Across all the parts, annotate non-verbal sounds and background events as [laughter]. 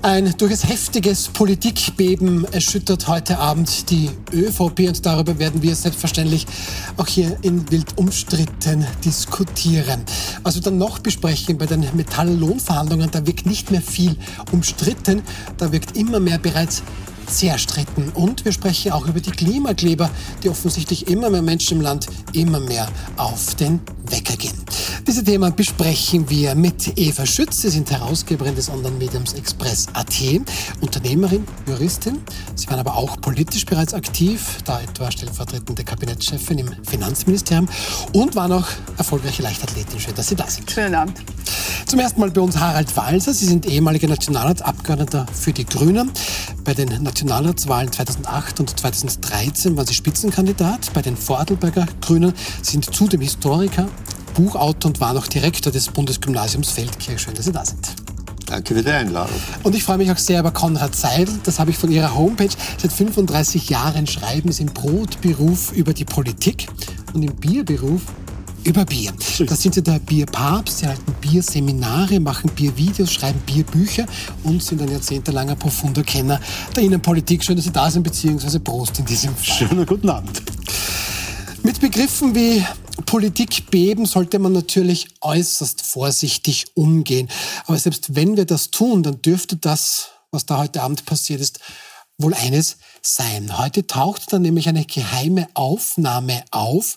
Ein durchaus heftiges Politikbeben erschüttert heute Abend die ÖVP und darüber werden wir selbstverständlich auch hier in Wild umstritten diskutieren. Was wir dann noch besprechen bei den Metalllohnverhandlungen, da wirkt nicht mehr viel umstritten, da wirkt immer mehr bereits zerstritten. Und wir sprechen auch über die Klimakleber, die offensichtlich immer mehr Menschen im Land immer mehr auf den Wecker gehen. Diese Themen besprechen wir mit Eva Schütz. Sie sind Herausgeberin des Online-Mediums Express.at, Unternehmerin, Juristin. Sie waren aber auch politisch bereits aktiv, da etwa stellvertretende Kabinettschefin im Finanzministerium und waren auch erfolgreiche Leichtathletin. Schön, dass Sie da sind. Schönen Abend. Zum ersten Mal bei uns Harald Walser. Sie sind ehemaliger Nationalratsabgeordneter für die Grünen. Bei den Nationalratswahlen 2008 und 2013 waren Sie Spitzenkandidat bei den Vorarlberger Grünen, sind zudem Historiker, Buchautor und waren auch Direktor des Bundesgymnasiums Feldkirch. Schön, dass Sie da sind. Danke für die Einladung. Und ich freue mich auch sehr über Konrad Seidel. Das habe ich von Ihrer Homepage. Seit 35 Jahren schreiben Sie im Brotberuf über die Politik und im Bierberuf über Bier. Da sind Sie der Bierpapst, Sie halten Bierseminare, machen Biervideos, schreiben Bierbücher und sind ein jahrzehntelanger profunder Kenner der Innenpolitik. Schön, dass Sie da sind, beziehungsweise Prost in diesem Fall. Schönen guten Abend. Mit Begriffen wie Politik beben sollte man natürlich äußerst vorsichtig umgehen. Aber selbst wenn wir das tun, dann dürfte das, was da heute Abend passiert ist, wohl eines sein. Heute taucht dann nämlich eine geheime Aufnahme auf,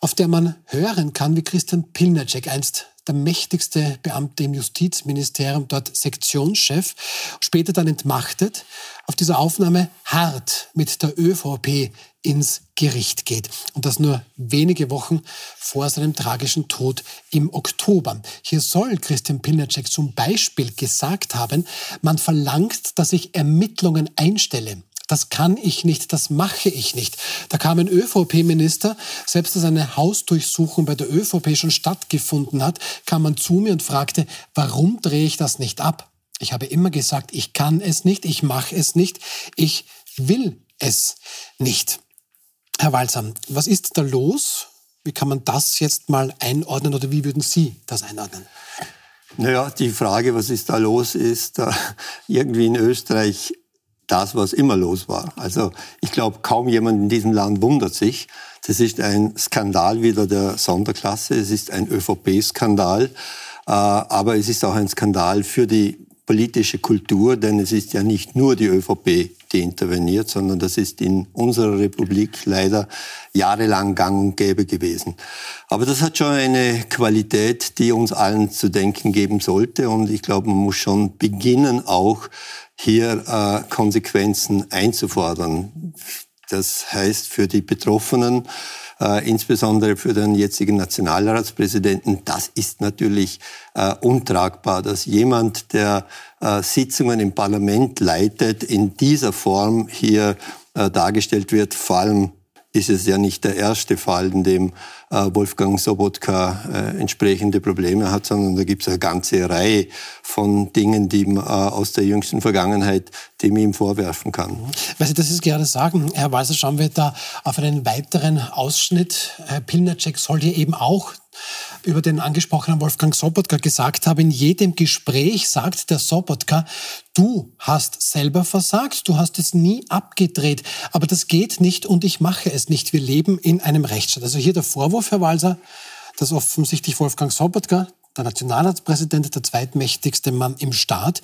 auf der man hören kann, wie Christian Pilnacek, einst der mächtigste Beamte im Justizministerium, dort Sektionschef, später dann entmachtet, auf dieser Aufnahme hart mit der ÖVP ins Gericht geht. Und das nur wenige Wochen vor seinem tragischen Tod im Oktober. Hier soll Christian Pilnacek zum Beispiel gesagt haben, man verlangt, dass ich Ermittlungen einstelle. Das kann ich nicht, das mache ich nicht. Da kam ein ÖVP-Minister, selbst als eine Hausdurchsuchung bei der ÖVP schon stattgefunden hat, kam man zu mir und fragte, warum drehe ich das nicht ab? Ich habe immer gesagt, ich kann es nicht, ich mache es nicht, ich will es nicht. Herr Walsam, was ist da los? Wie kann man das jetzt mal einordnen oder wie würden Sie das einordnen? Naja, die Frage, was ist da los, ist äh, [laughs] irgendwie in Österreich das, was immer los war. Also ich glaube, kaum jemand in diesem Land wundert sich. Das ist ein Skandal wieder der Sonderklasse. Es ist ein ÖVP-Skandal. Äh, aber es ist auch ein Skandal für die politische Kultur, denn es ist ja nicht nur die ÖVP, die interveniert, sondern das ist in unserer Republik leider jahrelang gang und gäbe gewesen. Aber das hat schon eine Qualität, die uns allen zu denken geben sollte. Und ich glaube, man muss schon beginnen, auch hier äh, Konsequenzen einzufordern. Das heißt für die Betroffenen, äh, insbesondere für den jetzigen Nationalratspräsidenten, das ist natürlich äh, untragbar, dass jemand, der äh, Sitzungen im Parlament leitet, in dieser Form hier äh, dargestellt wird, vor allem ist es ja nicht der erste Fall, in dem äh, Wolfgang Sobotka äh, entsprechende Probleme hat, sondern da gibt es eine ganze Reihe von Dingen, die man äh, aus der jüngsten Vergangenheit, die man ihm vorwerfen kann. Weil Sie das jetzt gerade sagen, Herr Walser, schauen wir da auf einen weiteren Ausschnitt. Herr Pilnacek soll hier eben auch über den angesprochenen Wolfgang Sobotka gesagt habe, in jedem Gespräch sagt der Sobotka, du hast selber versagt, du hast es nie abgedreht, aber das geht nicht und ich mache es nicht. Wir leben in einem Rechtsstaat. Also hier der Vorwurf, Herr Walser, dass offensichtlich Wolfgang Sobotka, der Nationalratspräsident, der zweitmächtigste Mann im Staat,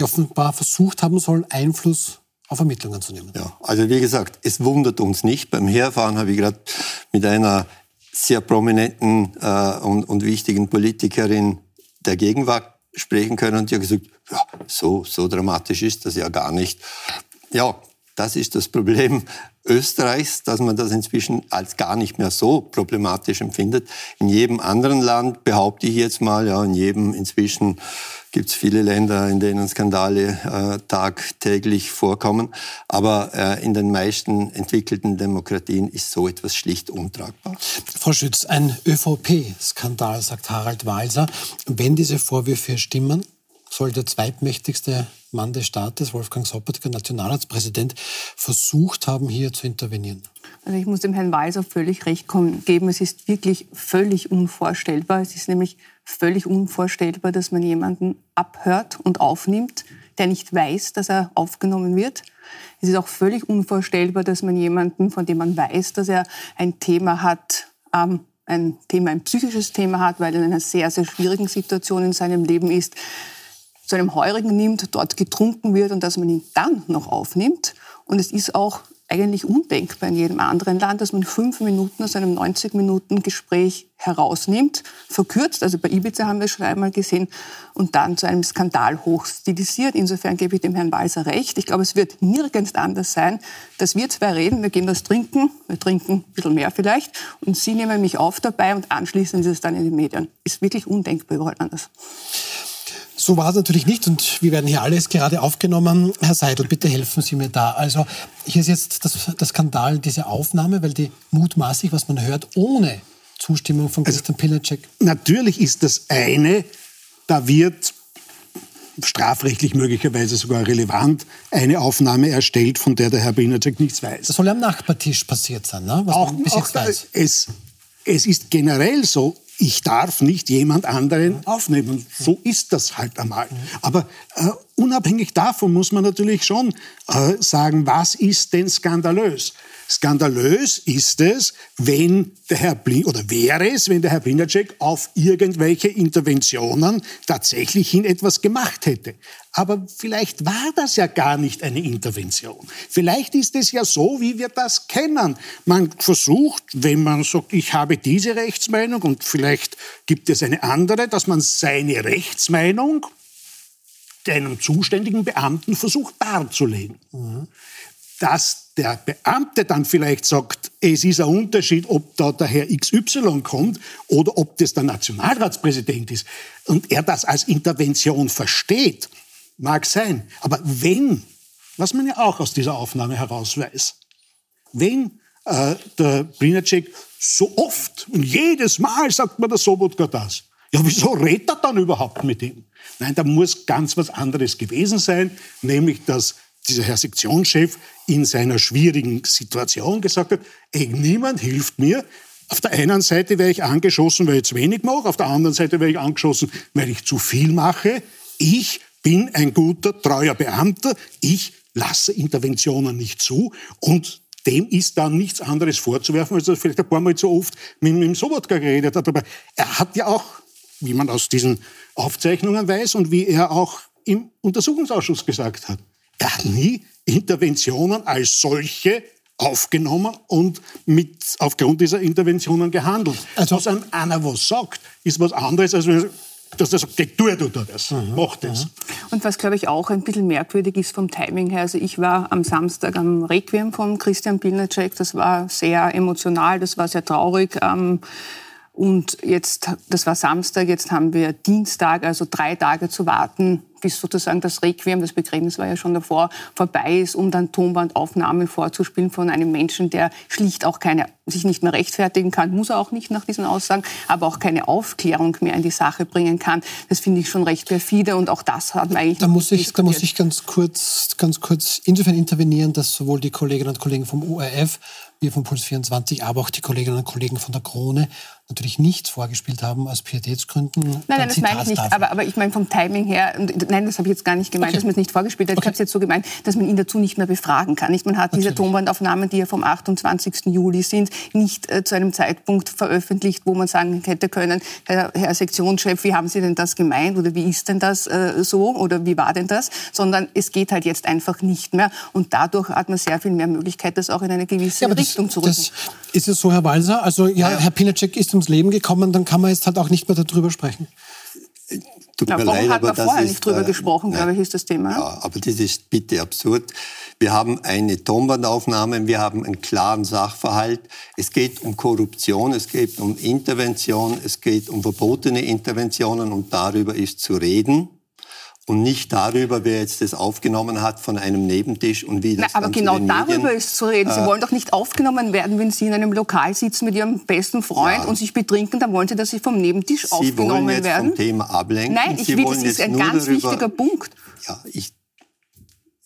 offenbar versucht haben soll, Einfluss auf Ermittlungen zu nehmen. Ja, also wie gesagt, es wundert uns nicht. Beim Herfahren habe ich gerade mit einer sehr prominenten äh, und, und wichtigen Politikerin der Gegenwart sprechen können und die hat gesagt, ja, so, so dramatisch ist das ja gar nicht. Ja, das ist das Problem Österreichs, dass man das inzwischen als gar nicht mehr so problematisch empfindet. In jedem anderen Land, behaupte ich jetzt mal, ja, in jedem inzwischen gibt es viele Länder, in denen Skandale äh, tagtäglich vorkommen. Aber äh, in den meisten entwickelten Demokratien ist so etwas schlicht untragbar. Frau Schütz, ein ÖVP-Skandal, sagt Harald Walser. Wenn diese Vorwürfe stimmen, soll der zweitmächtigste Mann des Staates, Wolfgang Sobotka, Nationalratspräsident, versucht haben, hier zu intervenieren? Also ich muss dem Herrn Weiser völlig recht geben. Es ist wirklich völlig unvorstellbar. Es ist nämlich völlig unvorstellbar, dass man jemanden abhört und aufnimmt, der nicht weiß, dass er aufgenommen wird. Es ist auch völlig unvorstellbar, dass man jemanden, von dem man weiß, dass er ein Thema hat, ähm, ein Thema, ein psychisches Thema hat, weil er in einer sehr, sehr schwierigen Situation in seinem Leben ist, zu einem Heurigen nimmt, dort getrunken wird und dass man ihn dann noch aufnimmt. Und es ist auch eigentlich undenkbar in jedem anderen Land, dass man fünf Minuten aus einem 90 Minuten Gespräch herausnimmt, verkürzt, also bei Ibiza haben wir schon einmal gesehen, und dann zu einem Skandal hochstilisiert. Insofern gebe ich dem Herrn Walser recht. Ich glaube, es wird nirgends anders sein, dass wir zwei reden, wir gehen was trinken, wir trinken ein bisschen mehr vielleicht, und Sie nehmen mich auf dabei und anschließend ist es dann in den Medien. Ist wirklich undenkbar überall anders. So war es natürlich nicht und wir werden hier alles gerade aufgenommen. Herr Seidel, bitte helfen Sie mir da. Also hier ist jetzt das, das Skandal, diese Aufnahme, weil die mutmaßlich, was man hört, ohne Zustimmung von also Christian Pilnacek. Natürlich ist das eine, da wird strafrechtlich möglicherweise sogar relevant eine Aufnahme erstellt, von der der Herr Pilnacek nichts weiß. Das soll am Nachbartisch passiert sein, ne? was auch, man bis jetzt weiß. Es, es ist generell so, ich darf nicht jemand anderen aufnehmen. So ist das halt einmal. Aber äh, unabhängig davon muss man natürlich schon äh, sagen, was ist denn skandalös? Skandalös ist es, wenn der Herr Blin oder wäre es, wenn der Herr Blinacek auf irgendwelche Interventionen tatsächlich hin etwas gemacht hätte. Aber vielleicht war das ja gar nicht eine Intervention. Vielleicht ist es ja so, wie wir das kennen. Man versucht, wenn man sagt, ich habe diese Rechtsmeinung und vielleicht gibt es eine andere, dass man seine Rechtsmeinung einem zuständigen Beamten versucht darzulegen. Dass der Beamte dann vielleicht sagt, es ist ein Unterschied, ob da der Herr XY kommt oder ob das der Nationalratspräsident ist und er das als Intervention versteht, mag sein. Aber wenn, was man ja auch aus dieser Aufnahme herausweist, wenn äh, der Brinacek so oft und jedes Mal sagt man der Sobotka das, ja, wieso redet er dann überhaupt mit ihm? Nein, da muss ganz was anderes gewesen sein, nämlich dass dieser Herr Sektionschef in seiner schwierigen Situation gesagt hat, ey, niemand hilft mir. Auf der einen Seite wäre ich angeschossen, weil ich zu wenig mache, auf der anderen Seite wäre ich angeschossen, weil ich zu viel mache. Ich bin ein guter, treuer Beamter. Ich lasse Interventionen nicht zu und dem ist dann nichts anderes vorzuwerfen, als er vielleicht ein paar Mal zu oft mit, mit dem Sobotka geredet hat. Aber er hat ja auch, wie man aus diesen Aufzeichnungen weiß und wie er auch im Untersuchungsausschuss gesagt hat, er hat nie Interventionen als solche aufgenommen und mit, aufgrund dieser Interventionen gehandelt. Also, was einem einer was sagt, ist was anderes, als wenn dass er sagt, tu du das, mhm. mach das. Mhm. Und was, glaube ich, auch ein bisschen merkwürdig ist vom Timing her, also ich war am Samstag am Requiem von Christian Pilnacek, das war sehr emotional, das war sehr traurig. Ähm, und jetzt, das war Samstag, jetzt haben wir Dienstag, also drei Tage zu warten, bis sozusagen das Requiem, das Begräbnis war ja schon davor, vorbei ist, um dann Tonbandaufnahmen vorzuspielen von einem Menschen, der schlicht auch keine, sich nicht mehr rechtfertigen kann, muss er auch nicht nach diesen Aussagen, aber auch keine Aufklärung mehr in die Sache bringen kann. Das finde ich schon recht perfide und auch das hat man eigentlich da muss ich, Da muss ich ganz kurz, ganz kurz insofern intervenieren, dass sowohl die Kolleginnen und Kollegen vom ORF wir von Puls 24, aber auch die Kolleginnen und Kollegen von der Krone natürlich nichts vorgespielt haben aus Pietätsgründen. Nein, nein, das meine ich nicht. Aber, aber ich meine vom Timing her, nein, das habe ich jetzt gar nicht gemeint, okay. dass man es nicht vorgespielt hat. Okay. Ich habe es jetzt so gemeint, dass man ihn dazu nicht mehr befragen kann. Nicht? Man hat natürlich. diese Tonbandaufnahmen, die ja vom 28. Juli sind, nicht äh, zu einem Zeitpunkt veröffentlicht, wo man sagen hätte können, Herr, Herr, Sektionschef, wie haben Sie denn das gemeint oder wie ist denn das äh, so oder wie war denn das? Sondern es geht halt jetzt einfach nicht mehr und dadurch hat man sehr viel mehr Möglichkeit, das auch in eine gewisse ja, Richtung das, zu rücken. ist es so, Herr Walser? Also ja, ja. Herr Pinacek ist ums Leben gekommen, dann kann man jetzt halt auch nicht mehr darüber sprechen. Tut mir leid, hat man vorher ist, nicht drüber äh, gesprochen, glaube ich, ist das Thema. Ja, aber das ist bitte absurd. Wir haben eine Tonbandaufnahme, wir haben einen klaren Sachverhalt. Es geht um Korruption, es geht um Intervention, es geht um verbotene Interventionen und darüber ist zu reden und nicht darüber, wer jetzt das aufgenommen hat von einem Nebentisch und wie das Na, Aber genau darüber Medien, ist zu reden. Sie äh, wollen doch nicht aufgenommen werden, wenn Sie in einem Lokal sitzen mit Ihrem besten Freund ja. und sich betrinken, dann wollen Sie, dass Sie vom Nebentisch Sie aufgenommen wollen jetzt werden. Vom Thema ablenken. Nein, ich Sie will, das ist ein ganz darüber, wichtiger Punkt. Ja, ich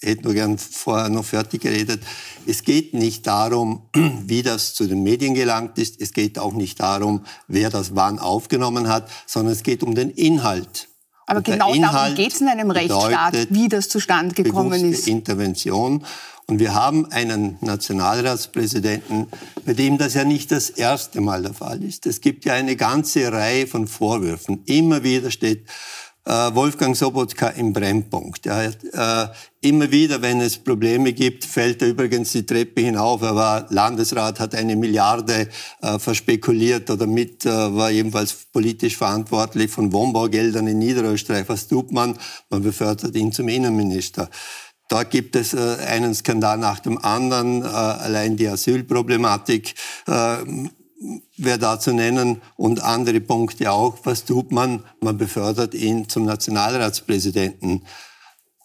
hätte nur gern vorher noch fertig geredet. Es geht nicht darum, [clears throat] wie das zu den Medien gelangt ist. Es geht auch nicht darum, wer das wann aufgenommen hat, sondern es geht um den Inhalt. Aber Und genau darum geht es in einem Rechtsstaat, wie das zustande gekommen ist. Intervention. Und wir haben einen Nationalratspräsidenten, bei dem das ja nicht das erste Mal der Fall ist. Es gibt ja eine ganze Reihe von Vorwürfen. Immer wieder steht Wolfgang Sobotka im Brennpunkt. Er hat, äh, immer wieder, wenn es Probleme gibt, fällt er übrigens die Treppe hinauf. Er war Landesrat, hat eine Milliarde äh, verspekuliert oder mit, äh, war jedenfalls politisch verantwortlich von Wohnbaugeldern in Niederösterreich. Was tut man? Man befördert ihn zum Innenminister. Da gibt es äh, einen Skandal nach dem anderen. Äh, allein die Asylproblematik äh, wäre da zu nennen und andere Punkte auch. Was tut man? Man befördert ihn zum Nationalratspräsidenten.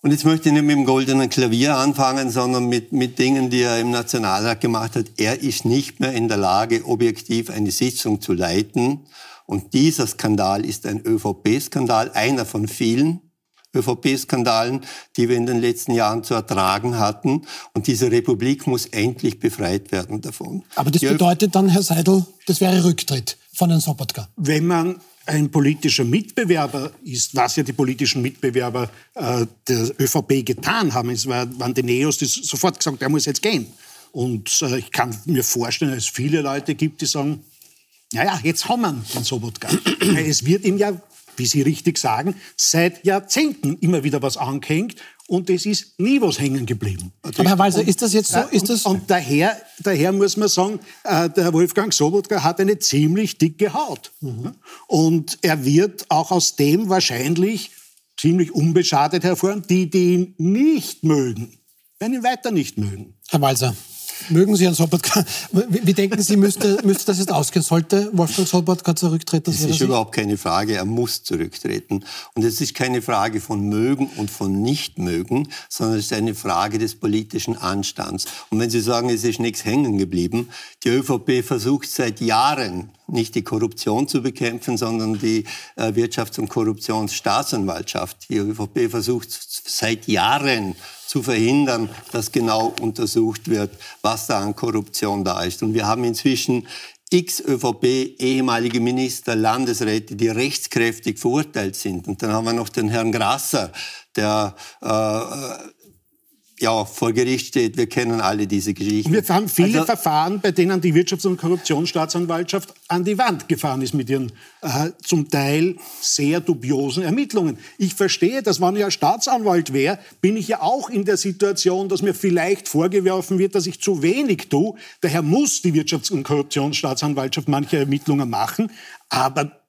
Und jetzt möchte ich nicht mit dem goldenen Klavier anfangen, sondern mit, mit Dingen, die er im Nationalrat gemacht hat. Er ist nicht mehr in der Lage, objektiv eine Sitzung zu leiten. Und dieser Skandal ist ein ÖVP-Skandal, einer von vielen. ÖVP-Skandalen, die wir in den letzten Jahren zu ertragen hatten. Und diese Republik muss endlich befreit werden davon. Aber das bedeutet dann, Herr Seidel, das wäre Rücktritt von Herrn Sobotka. wenn man ein politischer Mitbewerber ist, was ja die politischen Mitbewerber äh, der ÖVP getan haben, es war, waren die Neos, die sofort gesagt, er muss jetzt gehen. Und äh, ich kann mir vorstellen, dass es viele Leute gibt, die sagen, naja, jetzt haben wir den Sobotka. [clears throat] Es wird ihm ja, wie Sie richtig sagen, seit Jahrzehnten immer wieder was angehängt und es ist nie was hängen geblieben. Aber Herr Walser, ist das jetzt so? Ja, Ist das, und, und daher, daher muss man sagen, äh, der Wolfgang Sobotka hat eine ziemlich dicke Haut. Und er wird auch aus dem wahrscheinlich ziemlich unbeschadet hervorgehen. Die, die ihn nicht mögen, werden ihn weiter nicht mögen. Herr Walser, mögen Sie Herrn Sobotka? [laughs] Wie, wie denken Sie, müsste, müsste das jetzt ausgehen? Sollte Wolfgang Sobotka zurücktreten? Es ist überhaupt keine Frage, er muss zurücktreten. Und es ist keine Frage von mögen und von nicht mögen, sondern es ist eine Frage des politischen Anstands. Und wenn Sie sagen, es ist nichts hängen geblieben, die ÖVP versucht seit Jahren nicht die Korruption zu bekämpfen, sondern die äh, Wirtschafts- und Korruptionsstaatsanwaltschaft. Die ÖVP versucht seit Jahren zu verhindern, dass genau untersucht wird, was da an Korruption da ist. Und wir haben inzwischen x ÖVP, ehemalige Minister, Landesräte, die rechtskräftig verurteilt sind. Und dann haben wir noch den Herrn Grasser, der äh, ja, vor Gericht steht. Wir kennen alle diese Geschichten. Wir haben viele Also- Verfahren, bei denen die Wirtschafts- und Korruptionsstaatsanwaltschaft an die Wand gefahren ist mit ihren äh, zum Teil sehr dubiosen Ermittlungen. Ich verstehe, dass wenn ich ein Staatsanwalt wäre, bin ich ja auch in der Situation, dass mir vielleicht vorgeworfen wird, dass ich zu wenig tue. Daher muss die Wirtschafts- und Korruptionsstaatsanwaltschaft manche Ermittlungen machen. Aber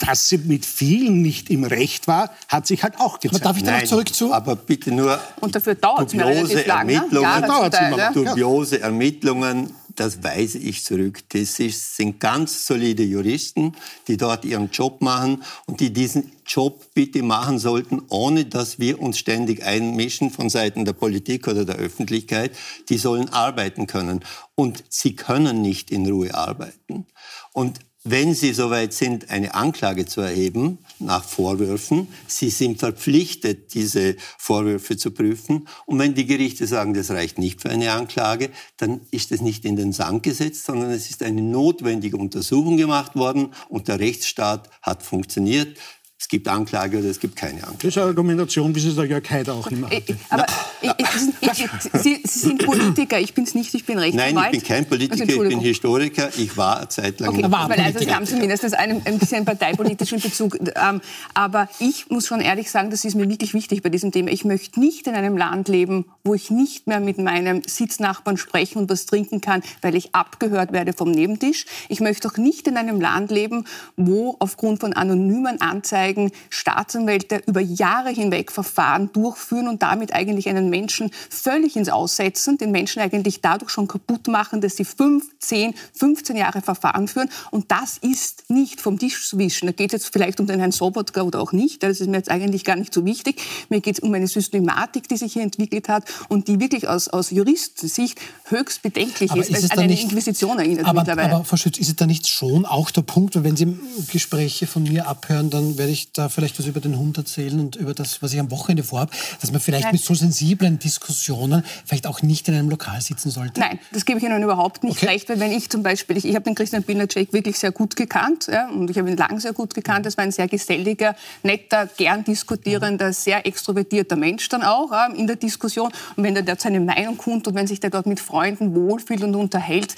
dass sie mit vielen nicht im Recht war, hat sich halt auch Aber gezeigt. darf ich da noch zurück zu? aber bitte nur Und dafür dauert es mir dubiose relativ lang. Ne? Ermittlungen, Teil, immer. dubiose Ermittlungen, das weise ich zurück. Das ist, sind ganz solide Juristen, die dort ihren Job machen und die diesen Job bitte machen sollten, ohne dass wir uns ständig einmischen von Seiten der Politik oder der Öffentlichkeit. Die sollen arbeiten können. Und sie können nicht in Ruhe arbeiten. Und wenn Sie soweit sind, eine Anklage zu erheben nach Vorwürfen, Sie sind verpflichtet, diese Vorwürfe zu prüfen. Und wenn die Gerichte sagen, das reicht nicht für eine Anklage, dann ist es nicht in den Sand gesetzt, sondern es ist eine notwendige Untersuchung gemacht worden und der Rechtsstaat hat funktioniert. Es gibt Anklage oder es gibt keine Anklage. Das ist eine Argumentation, wie sie der Jörg Haider auch immer hatte. Aber ich, ich, ich, Sie, Sie sind Politiker, ich bin es nicht, ich bin Rechtsanwalt. Nein, ich bin kein Politiker, Also, ich bin. Historiker. Ich war eine Zeit lang Okay, war weil also Sie haben zumindest einen, ein bisschen parteipolitischen Bezug. Ähm, aber ich muss schon ehrlich sagen, das ist mir wirklich wichtig bei diesem Thema. Ich möchte nicht in einem Land leben, wo ich nicht mehr mit meinem Sitznachbarn sprechen und was trinken kann, weil ich abgehört werde vom Nebentisch. Ich möchte auch nicht in einem Land leben, wo aufgrund von anonymen Anzeigen Staatsanwälte über Jahre hinweg Verfahren durchführen und damit eigentlich einen Menschen völlig ins Aussetzen, den Menschen eigentlich dadurch schon kaputt machen, dass sie fünf, zehn, 15 Jahre Verfahren führen. Und das ist nicht vom Tisch zu wischen. Da geht es jetzt vielleicht um den Herrn Sobotka oder auch nicht. Das ist mir jetzt eigentlich gar nicht so wichtig. Mir geht es um eine Systematik, die sich hier entwickelt hat und die wirklich aus, aus Juristensicht höchst bedenklich Aber ist, weil ist es an eine nicht- Inquisition erinnert aber, mittlerweile. aber Frau Schütz, ist es da nicht schon auch der Punkt, wenn Sie Gespräche von mir abhören, dann werde ich da vielleicht was über den Hund erzählen und über das, was ich am Wochenende vorhabe, dass man vielleicht Nein. mit so sensiblen Diskussionen vielleicht auch nicht in einem Lokal sitzen sollte? Nein, das gebe ich Ihnen überhaupt nicht okay. recht, weil wenn ich zum Beispiel, ich, ich habe den Christian Pilnacek wirklich sehr gut gekannt ja, und ich habe ihn lang sehr gut gekannt. Das war ein sehr geselliger, netter, gern diskutierender, sehr extrovertierter Mensch dann auch ja, in der Diskussion. Und wenn der dort seine Meinung kundtut und wenn sich der dort mit Freunden wohlfühlt und unterhält,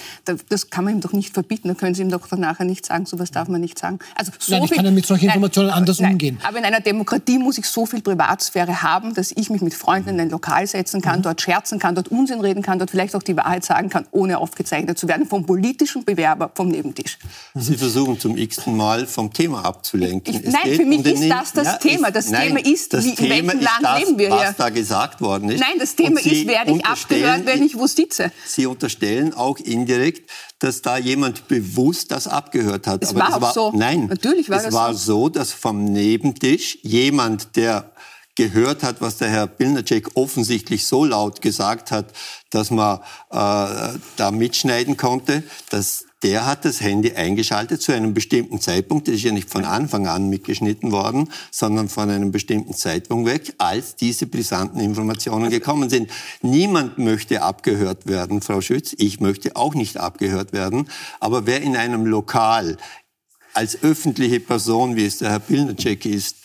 das kann man ihm doch nicht verbieten. Da können Sie ihm doch nachher nicht sagen, sowas darf man nicht sagen. Also so nein, ich kann ja mit solchen Informationen anders nein, umgehen. Aber in einer Demokratie muss ich so viel Privatsphäre haben, dass ich mich mit Freunden in ein Lokal setzen kann, mhm. dort scherzen kann, dort Unsinn reden kann, dort vielleicht auch die Wahrheit sagen kann, ohne aufgezeichnet zu werden vom politischen Bewerber vom Nebentisch. Sie versuchen zum x-ten Mal vom Thema abzulenken. Ich, nein, für mich um ist das das ja, Thema. Das nein, Thema ist, das wie, in Thema welchem Land das, leben wir hier? was da gesagt worden ist. Nein, das Thema ist, werde ich abgehört, wenn ich wo sitze. Sie unterstellen auch indirekt, dass da jemand bewusst das abgehört hat. Es Aber war auch war, so. Nein, Natürlich war es das war so. so, dass vom Nebentisch jemand, der gehört hat, was der Herr Pilnacek offensichtlich so laut gesagt hat, dass man äh, da mitschneiden konnte, dass der hat das Handy eingeschaltet zu einem bestimmten Zeitpunkt. Das ist ja nicht von Anfang an mitgeschnitten worden, sondern von einem bestimmten Zeitpunkt weg, als diese brisanten Informationen gekommen sind. Niemand möchte abgehört werden, Frau Schütz. Ich möchte auch nicht abgehört werden. Aber wer in einem Lokal als öffentliche Person, wie es der Herr Pilnacek ist,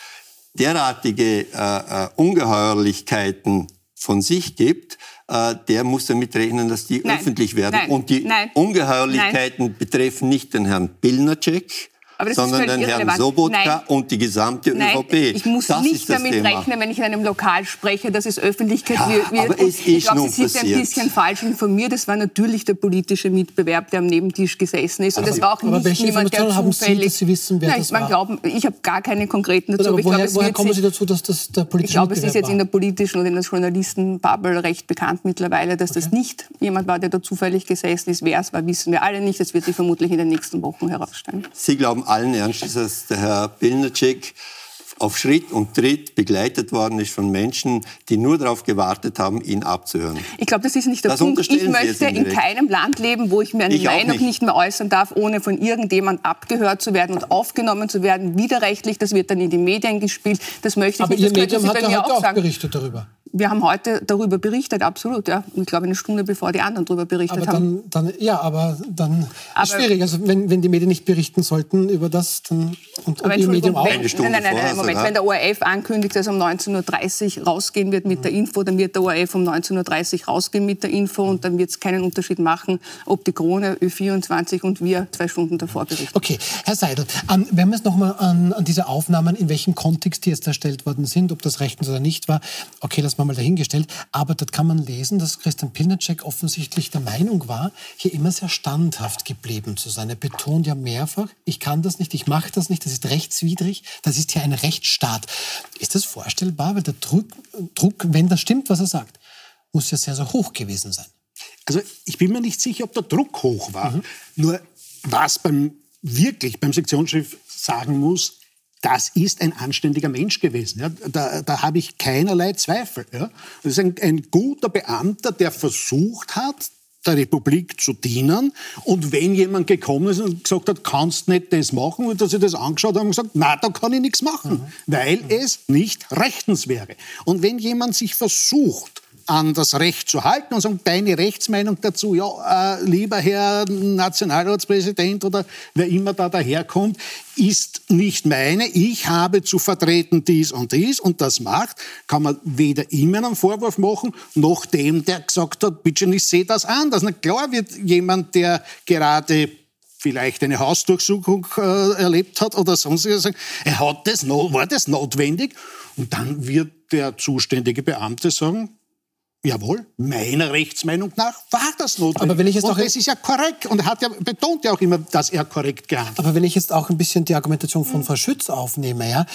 derartige äh, äh, Ungeheuerlichkeiten von sich gibt, äh, der muss damit rechnen, dass die nein, öffentlich werden. Nein, Und die nein, Ungeheuerlichkeiten betreffen nicht den Herrn Pilnacek, sondern den Herrn Sobotka Nein. und die gesamte Nein, ÖVP. Ich muss das nicht damit Thema. rechnen, wenn ich in einem Lokal spreche, dass es Öffentlichkeit ja, wird. Aber es ist ich glaube, Sie sind ein bisschen falsch informiert. Es war natürlich der politische Mitbewerb, der am Nebentisch gesessen ist. Und es war auch nicht jemand, der haben zufällig... Sie, dass Sie wissen, wer Nein, das war? Glauben, ich habe gar keine konkreten dazu. Aber, aber woher, glaube, woher kommen Sie dazu, dass das der politische Ich glaube, es ist jetzt in der politischen und in der Journalistenbubble recht bekannt mittlerweile, dass okay. das nicht jemand war, der da zufällig gesessen ist. Wer es war, wissen wir alle nicht. Das wird sich vermutlich in den nächsten Wochen herausstellen. Sie glauben allen Ernstes, dass der Herr Pilnacek auf Schritt und Tritt begleitet worden ist von Menschen, die nur darauf gewartet haben, ihn abzuhören. Ich glaube, das ist nicht der das Punkt. Ich möchte in keinem Land leben, wo ich mir eine ich Meinung nicht. nicht. mehr äußern darf, ohne von irgendjemand abgehört zu werden und aufgenommen zu werden, widerrechtlich. Das wird dann in die Medien gespielt. Das möchte ich Aber nicht. Ihr Medium hat ja heute auch berichtet darüber wir haben heute darüber berichtet, absolut. Ja. Ich glaube, eine Stunde bevor die anderen darüber berichtet aber haben. Dann, ja, aber dann aber ist schwierig. Also wenn, wenn die Medien nicht berichten sollten über das, dann und, und ihr Medium auch. Wenn, nein, nein, nein, nein Moment. Wenn der ORF ankündigt, dass um 19.30 Uhr rausgehen wird mit der Info, dann wird der ORF um 19.30 Uhr rausgehen mit der Info und dann wird es keinen Unterschied machen, ob die Krone, Ö24 und wir zwei Stunden davor berichten. Okay, Herr Seidel, ähm, wenn wir es nochmal an, an diese Aufnahmen, in welchem Kontext die jetzt erstellt worden sind, ob das rechtens oder nicht war, okay, lassen wir mal dahingestellt. Aber dort kann man lesen, dass Christian Pilnacek offensichtlich der Meinung war, hier immer sehr standhaft geblieben zu sein. Er betont ja mehrfach, ich kann das nicht, ich mache das nicht, das ist rechtswidrig, das ist hier ein Rechtsstaat. Ist das vorstellbar? Weil der Druck, Druck, wenn das stimmt, was er sagt, muss ja sehr, sehr hoch gewesen sein. Also ich bin mir nicht sicher, ob der Druck hoch war. Mhm. Nur was beim wirklich beim Sektionschef sagen muss, das ist ein anständiger Mensch gewesen. Ja. Da, da habe ich keinerlei Zweifel. Ja. Das ist ein, ein guter Beamter, der versucht hat, der Republik zu dienen. Und wenn jemand gekommen ist und gesagt hat, kannst nicht das machen, und dass sie das angeschaut haben und gesagt, na, da kann ich nichts machen, mhm. weil mhm. es nicht rechtens wäre. Und wenn jemand sich versucht, an das Recht zu halten und sagen, deine Rechtsmeinung dazu, ja, äh, lieber Herr Nationalratspräsident oder wer immer da daherkommt, ist nicht meine. Ich habe zu vertreten dies und dies und das macht, kann man weder ihm einen Vorwurf machen, noch dem, der gesagt hat, bitte, ich sehe das anders. Na klar wird jemand, der gerade vielleicht eine Hausdurchsuchung äh, erlebt hat oder sonstiges sagen, war das notwendig? Und dann wird der zuständige Beamte sagen, Jawohl, meiner Rechtsmeinung nach war das notwendig. Aber wenn ich jetzt und das ist ja korrekt und er hat ja betont ja auch immer, dass er korrekt gehandelt hat. Aber wenn ich jetzt auch ein bisschen die Argumentation von Frau Schütz aufnehme, ja,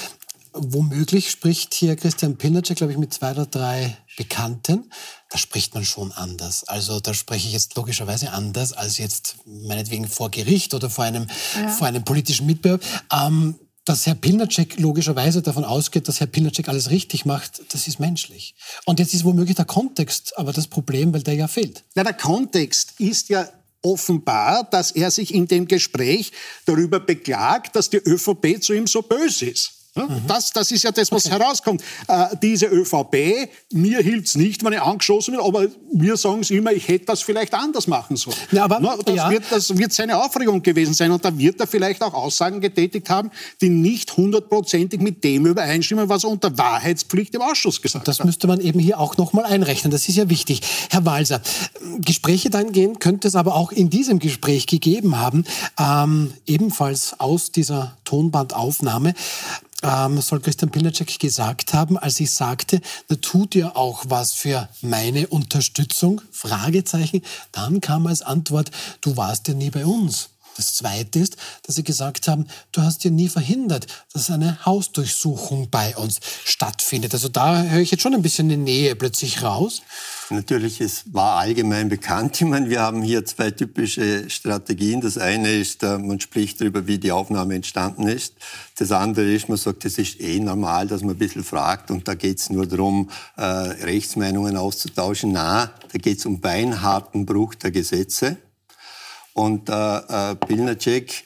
womöglich spricht hier Christian Pilnacek, glaube ich, mit zwei oder drei Bekannten. Da spricht man schon anders. Also da spreche ich jetzt logischerweise anders als jetzt meinetwegen vor Gericht oder vor einem, ja. vor einem politischen Mitbewerb. Ähm, dass Herr Pilnacek logischerweise davon ausgeht, dass Herr Pilnacek alles richtig macht, das ist menschlich. Und jetzt ist womöglich der Kontext aber das Problem, weil der ja fehlt. Na, der Kontext ist ja offenbar, dass er sich in dem Gespräch darüber beklagt, dass die ÖVP zu ihm so böse ist. Mhm. das, das ist ja das, was okay. herauskommt. Äh, diese ÖVP, mir hilft es nicht, wenn ich angeschossen bin, aber wir sagen es immer, ich hätte das vielleicht anders machen sollen. Ja, aber, Na, das, ja. wird, das wird seine Aufregung gewesen sein und da wird er vielleicht auch Aussagen getätigt haben, die nicht hundertprozentig mit dem übereinstimmen, was er unter Wahrheitspflicht im Ausschuss gesagt das hat. Das müsste man eben hier auch nochmal einrechnen. Das ist ja wichtig. Herr Walser, Gespräche dahingehend könnte es aber auch in diesem Gespräch gegeben haben, ähm, ebenfalls aus dieser Tonbandaufnahme ähm, soll Christian Pilnacek gesagt haben, als ich sagte, da tut ihr auch was für meine Unterstützung? Fragezeichen. Dann kam als Antwort, du warst ja nie bei uns. Das Zweite ist, dass Sie gesagt haben, du hast ja nie verhindert, dass eine Hausdurchsuchung bei uns stattfindet. Also da höre ich jetzt schon ein bisschen eine Nähe plötzlich raus. Natürlich, es war allgemein bekannt. Ich meine, wir haben hier zwei typische Strategien. Das eine ist, äh, man spricht darüber, wie die Aufnahme entstanden ist. Das andere ist, man sagt, es ist eh normal, dass man ein bisschen fragt und da geht es nur darum, äh, Rechtsmeinungen auszutauschen. Na, da geht es um beinharten Bruch der Gesetze. Und äh, Pilnacek,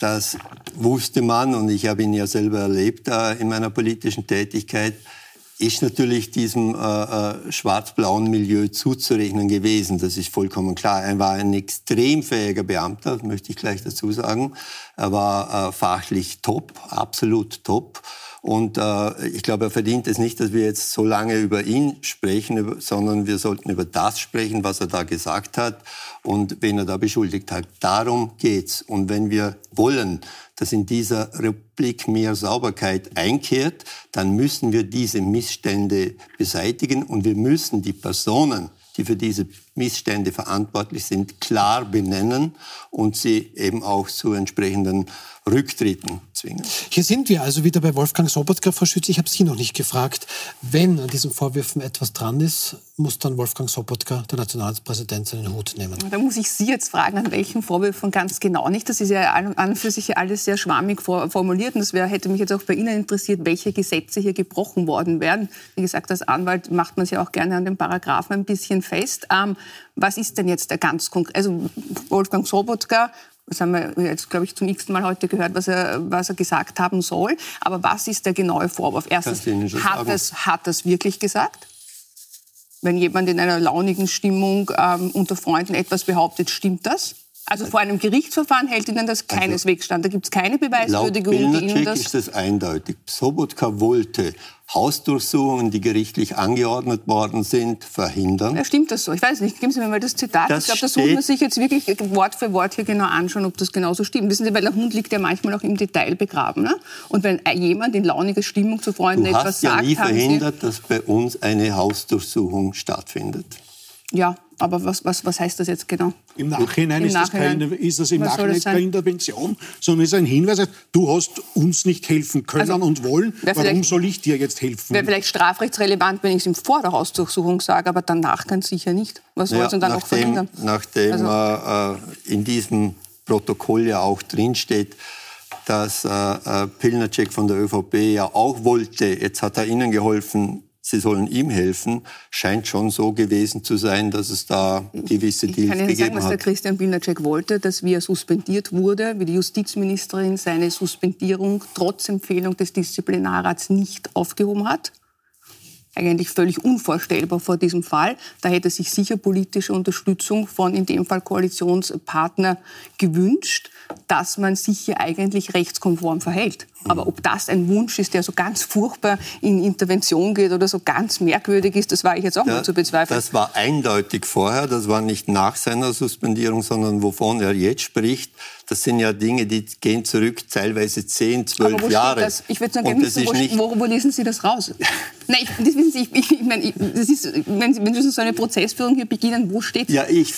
das wusste man und ich habe ihn ja selber erlebt äh, in meiner politischen Tätigkeit, ist natürlich diesem äh, äh, schwarz-blauen Milieu zuzurechnen gewesen. Das ist vollkommen klar. Er war ein extrem fähiger Beamter, möchte ich gleich dazu sagen. Er war äh, fachlich top, absolut top. Und äh, ich glaube, er verdient es nicht, dass wir jetzt so lange über ihn sprechen, sondern wir sollten über das sprechen, was er da gesagt hat und wen er da beschuldigt hat. Darum geht's. Und wenn wir wollen, dass in dieser Republik mehr Sauberkeit einkehrt, dann müssen wir diese Missstände beseitigen und wir müssen die Personen, die für diese Missstände verantwortlich sind, klar benennen und sie eben auch zu entsprechenden Rücktritten zwingen. Hier sind wir also wieder bei Wolfgang Sobotka, Frau Schütz. Ich habe Sie noch nicht gefragt. Wenn an diesen Vorwürfen etwas dran ist, muss dann Wolfgang Sobotka, der Nationalratspräsident, seinen Hut nehmen. Da muss ich Sie jetzt fragen, an welchen Vorwürfen ganz genau nicht. Das ist ja an und für sich alles sehr schwammig formuliert. Und das wär, hätte mich jetzt auch bei Ihnen interessiert, welche Gesetze hier gebrochen worden wären. Wie gesagt, als Anwalt macht man sich auch gerne an den Paragraphen ein bisschen fest. Ähm, was ist denn jetzt der ganz konkret? Also Wolfgang Sobotka das haben wir jetzt, glaube ich, zum x Mal heute gehört, was er, was er gesagt haben soll. Aber was ist der genaue Vorwurf? Erstens, hat es, hat es wirklich gesagt? Wenn jemand in einer launigen Stimmung ähm, unter Freunden etwas behauptet, stimmt das? Also vor einem Gerichtsverfahren hält Ihnen das also keineswegs stand. Da gibt es keine Beweiswürdigung, die Ihnen das... ist das eindeutig. Sobotka wollte Hausdurchsuchungen, die gerichtlich angeordnet worden sind, verhindern. Ja, stimmt das so? Ich weiß nicht. Geben Sie mir mal das Zitat. Das ich glaube, das muss man sich jetzt wirklich Wort für Wort hier genau anschauen, ob das genauso stimmt. Wissen Sie, weil der Hund liegt ja manchmal auch im Detail begraben. Ne? Und wenn jemand in launiger Stimmung zu Freunden etwas sagt... Du hast ja nie verhindert, dass bei uns eine Hausdurchsuchung stattfindet. Ja, aber was, was, was heißt das jetzt genau? Im Nachhinein, Im ist, Nachhinein das keine, ist das im Nachhinein das keine Intervention, sondern ist ein Hinweis, du hast uns nicht helfen können also, und wollen, warum soll ich dir jetzt helfen? Wäre vielleicht strafrechtsrelevant, wenn ich es im vor der Hausdurchsuchung sage, aber danach ganz sicher nicht. Was soll es denn dann noch verhindern? Nachdem also, äh, in diesem Protokoll ja auch drinsteht, dass äh, äh, Pilnacek von der ÖVP ja auch wollte, jetzt hat er Ihnen geholfen, Sie sollen ihm helfen, scheint schon so gewesen zu sein, dass es da gewisse Deals gegeben hat. Ich kann Ihnen sagen, was der Christian Bilnacek wollte, dass wie er suspendiert wurde, wie die Justizministerin seine Suspendierung trotz Empfehlung des Disziplinarrats nicht aufgehoben hat. Eigentlich völlig unvorstellbar vor diesem Fall. Da hätte sich sicher politische Unterstützung von in dem Fall Koalitionspartner gewünscht, dass man sich hier eigentlich rechtskonform verhält. Aber ob das ein Wunsch ist, der so ganz furchtbar in Intervention geht oder so ganz merkwürdig ist, das war ich jetzt auch ja, mal zu bezweifeln. Das war eindeutig vorher, das war nicht nach seiner Suspendierung, sondern wovon er jetzt spricht. Das sind ja Dinge, die gehen zurück teilweise 10, 12 Jahre. Das? Ich würde sagen, das wo, nicht wo, wo, lesen Sie das raus? [laughs] Nein, ich, das wissen Sie, ich, ich, meine, das ist, wenn, Sie, wenn Sie so eine Prozessführung hier beginnen, wo steht Ja, ich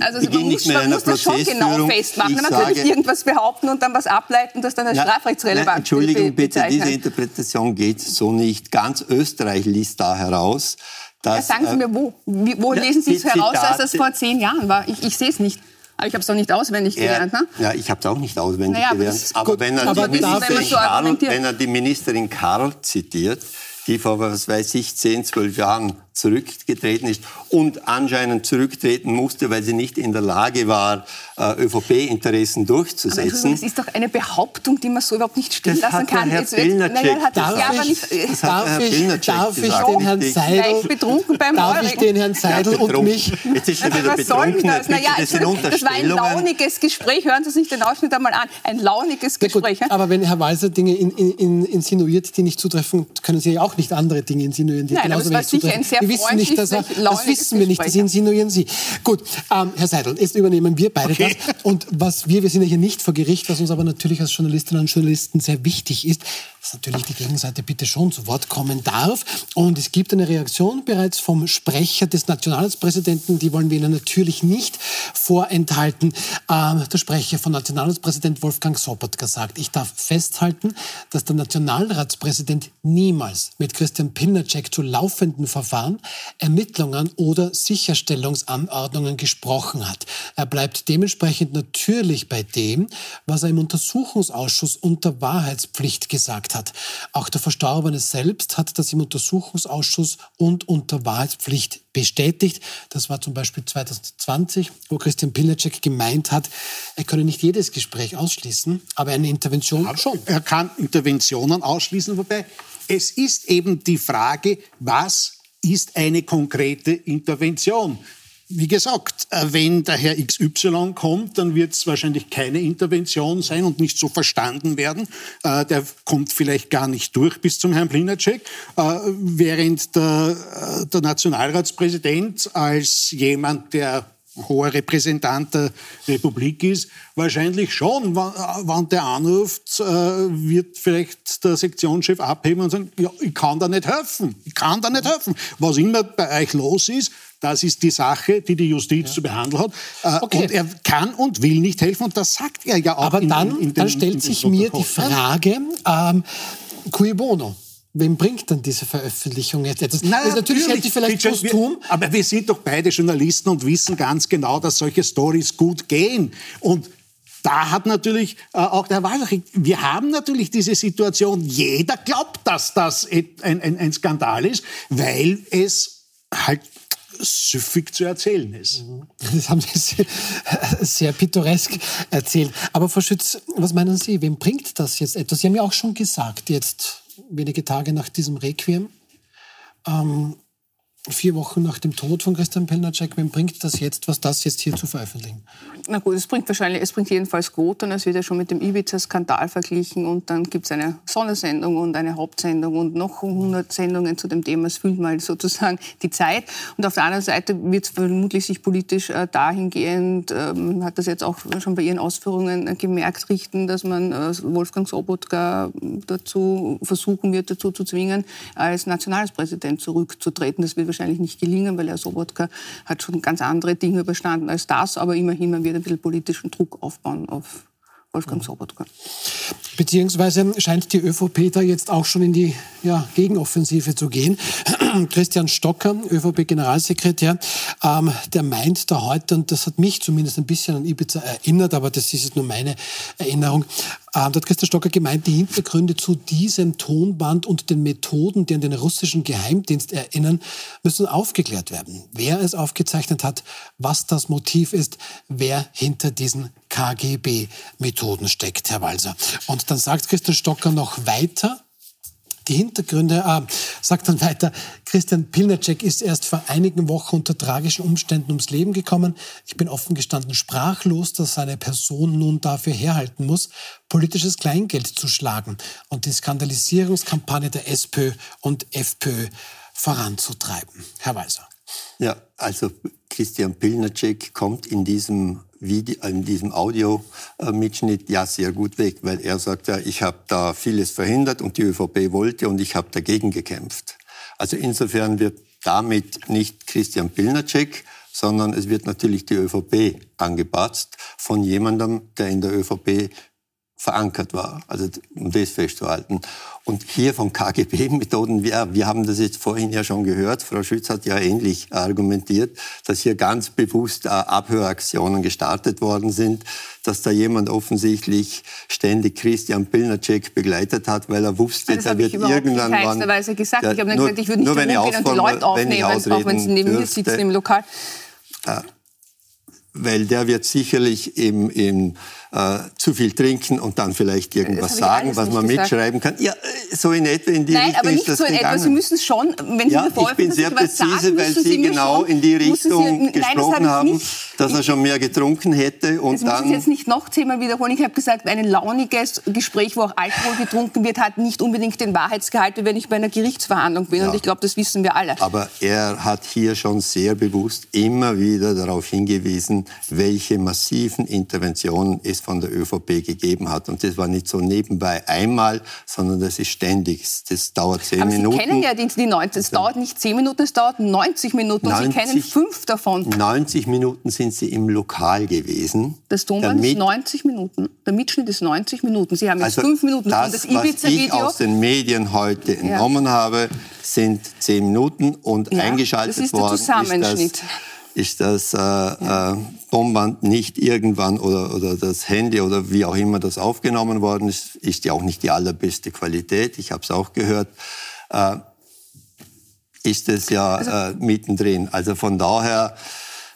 also, man muss, man muss das schon genau festmachen. Man kann nicht irgendwas behaupten und dann was ableiten, das dann als strafrechtsrelevant Entschuldigung bitte, diese Interpretation geht so nicht. Ganz Österreich liest da heraus. Dass, ja, sagen Sie mir, wo? Wo lesen Sie es heraus, dass das vor zehn Jahren war? Ich, ich sehe es nicht. Aber ich habe es doch nicht auswendig gelernt. Ne? Ja, ich habe es auch nicht auswendig naja, gelernt. Aber, wenn, er aber Karl, wenn er die Ministerin Karl zitiert, die vor, was weiß ich, 10, 12 Jahren zurückgetreten ist und anscheinend zurücktreten musste, weil sie nicht in der Lage war, äh, ÖVP-Interessen durchzusetzen. das ist doch eine Behauptung, die man so überhaupt nicht stehen das lassen kann. Herr Pilnacek, darf ich, darf ich, darf ich den Herrn Seidel, betrunken beim darf ich den Herrn Seidel und mich... Jetzt ist er wieder betrunken. Das? Naja, das, das war ein launiges Gespräch. Hören Sie sich den Ausschnitt einmal an. Ein launiges Gespräch. Gut, aber wenn Herr Walser Dinge in, in, in, insinuiert, die nicht zutreffen, können Sie ja auch nicht andere Dinge insinuieren, die Nein, genauso wenig zutreffen. Wir wissen nicht, dass er, das wissen wir nicht, das insinuieren Sie. Gut, ähm, Herr Seidel, jetzt übernehmen wir beide okay. das. Und was wir, wir sind ja hier nicht vor Gericht, was uns aber natürlich als Journalistinnen und Journalisten sehr wichtig ist, dass natürlich die Gegenseite bitte schon zu Wort kommen darf. Und es gibt eine Reaktion bereits vom Sprecher des Nationalratspräsidenten, die wollen wir Ihnen natürlich nicht vorenthalten. Ähm, der Sprecher von Nationalratspräsident Wolfgang Sobotka sagt, ich darf festhalten, dass der Nationalratspräsident niemals mit Christian Pilnacek zu laufenden Verfahren, Ermittlungen oder Sicherstellungsanordnungen gesprochen hat. Er bleibt dementsprechend natürlich bei dem, was er im Untersuchungsausschuss unter Wahrheitspflicht gesagt hat. Auch der Verstorbene selbst hat das im Untersuchungsausschuss und unter Wahrheitspflicht bestätigt. Das war zum Beispiel 2020, wo Christian Pilnacek gemeint hat, er könne nicht jedes Gespräch ausschließen, aber eine Intervention aber schon. Er kann Interventionen ausschließen, wobei es ist eben die Frage, was ist eine konkrete Intervention? Wie gesagt, äh, wenn der Herr XY kommt, dann wird es wahrscheinlich keine Intervention sein und nicht so verstanden werden. Äh, der kommt vielleicht gar nicht durch bis zum Herrn Plinacek, äh, während der, der Nationalratspräsident als jemand, der hoher Repräsentant der Republik ist, wahrscheinlich schon. Wann der anruft, wird vielleicht der Sektionschef abheben und sagen, ja, ich kann da nicht helfen, ich kann da nicht helfen. Was immer bei euch los ist, das ist die Sache, die die Justiz ja. zu behandeln hat. Äh, okay. Und er kann und will nicht helfen und das sagt er ja auch. Aber in, dann, in, in den, dann stellt sich mir die Frage, ähm, cui bono? Wem bringt dann diese Veröffentlichung jetzt? Das, Na, das natürlich, natürlich hätte vielleicht posthum. Aber wir sind doch beide Journalisten und wissen ganz genau, dass solche Stories gut gehen. Und da hat natürlich äh, auch der Wahlrecht, wir haben natürlich diese Situation, jeder glaubt, dass das ein, ein, ein Skandal ist, weil es halt süffig zu erzählen ist. Mhm. Das haben Sie sehr, sehr pittoresk erzählt. Aber Frau Schütz, was meinen Sie, wem bringt das jetzt etwas? Sie haben ja auch schon gesagt, jetzt wenige Tage nach diesem Requiem, ähm, vier Wochen nach dem Tod von Christian Pelnacek, wem bringt das jetzt, was das jetzt hier zu veröffentlichen? Na gut, es bringt wahrscheinlich, es bringt jedenfalls gut und es wird ja schon mit dem Ibiza-Skandal verglichen und dann gibt es eine Sondersendung und eine Hauptsendung und noch 100 Sendungen zu dem Thema. Es füllt mal [laughs] sozusagen die Zeit. Und auf der anderen Seite wird es vermutlich sich politisch äh, dahingehend, äh, man hat das jetzt auch schon bei Ihren Ausführungen äh, gemerkt, richten, dass man äh, Wolfgang Sobotka dazu versuchen wird, dazu zu zwingen, als Nationalratspräsident zurückzutreten. Das wird wahrscheinlich nicht gelingen, weil Herr Sobotka hat schon ganz andere Dinge überstanden als das, aber immerhin, man wird ein bisschen politischen Druck aufbauen auf Wolfgang Sobotka. Beziehungsweise scheint die ÖVP da jetzt auch schon in die ja, Gegenoffensive zu gehen. [clears throat] Christian Stocker, ÖVP-Generalsekretär, ähm, der meint da heute, und das hat mich zumindest ein bisschen an Ibiza erinnert, aber das ist jetzt nur meine Erinnerung, ähm, da hat Christian Stocker gemeint, die Hintergründe zu diesem Tonband und den Methoden, die an den russischen Geheimdienst erinnern, müssen aufgeklärt werden. Wer es aufgezeichnet hat, was das Motiv ist, wer hinter diesen KGB-Methoden steckt, Herr Walser. Und dann sagt Christian Stocker noch weiter, die Hintergründe, äh, sagt dann weiter, Christian Pilnacek ist erst vor einigen Wochen unter tragischen Umständen ums Leben gekommen. Ich bin offen gestanden sprachlos, dass seine Person nun dafür herhalten muss, politisches Kleingeld zu schlagen und die Skandalisierungskampagne der SPÖ und FPÖ voranzutreiben. Herr Weiser. Ja, also Christian Pilnacek kommt in diesem Video, in diesem Audio-Mitschnitt ja sehr gut weg, weil er sagt ja, ich habe da vieles verhindert und die ÖVP wollte und ich habe dagegen gekämpft. Also insofern wird damit nicht Christian Pilnacek, sondern es wird natürlich die ÖVP angepatzt von jemandem, der in der ÖVP verankert war, also um das festzuhalten. Und hier von KGB-Methoden, wir, wir haben das jetzt vorhin ja schon gehört, Frau Schütz hat ja ähnlich argumentiert, dass hier ganz bewusst äh, Abhöraktionen gestartet worden sind, dass da jemand offensichtlich ständig Christian Pilnacek begleitet hat, weil er wusste, das da wird ich irgendwann... In keinster Weise gesagt. Ich habe nur gesagt, ich würde nicht rumgehen und die Leute aufnehmen, auch wenn sie neben dürfte, mir sitzen im Lokal. Weil der wird sicherlich im, im äh, zu viel trinken und dann vielleicht irgendwas sagen, was man gesagt. mitschreiben kann. Ja, äh, so in etwa in die Nein, Richtung aber nicht so in etwa. Sie müssen schon, wenn Sie ja, ich bin sehr präzise, sagen, weil Sie, genau in die Richtung Sie, gesprochen nein, haben, dass er schon mehr getrunken hätte und das dann. Das muss ich jetzt nicht noch zehnmal wiederholen. Ich habe gesagt, ein launiges Gespräch, wo auch Alkohol getrunken wird, hat nicht unbedingt den Wahrheitsgehalt, wenn ich bei einer Gerichtsverhandlung bin. Ja. Und ich glaube, das wissen wir alle. Aber er hat hier schon sehr bewusst immer wieder darauf hingewiesen, welche massiven Interventionen es von der ÖVP gegeben hat. Und das war nicht so nebenbei einmal, sondern das ist ständig. Das dauert zehn Aber Minuten. Sie kennen ja die, die 90. Es dauert nicht zehn Minuten, es dauert 90 Minuten. 90, und Sie kennen fünf davon. 90 Minuten sind Sie im Lokal gewesen. Das Tonband ist 90 Minuten. Der Mitschnitt ist 90 Minuten. Sie haben jetzt also fünf Minuten. Das, das was ich aus den Medien heute ja. entnommen habe, sind zehn Minuten und ja, eingeschaltet das ist worden der Zusammenschnitt. ist das ist das äh, äh, Tonband nicht irgendwann oder, oder das Handy oder wie auch immer das aufgenommen worden ist, ist ja auch nicht die allerbeste Qualität. Ich habe es auch gehört. Äh, ist es ja also, äh, mittendrin. Also von daher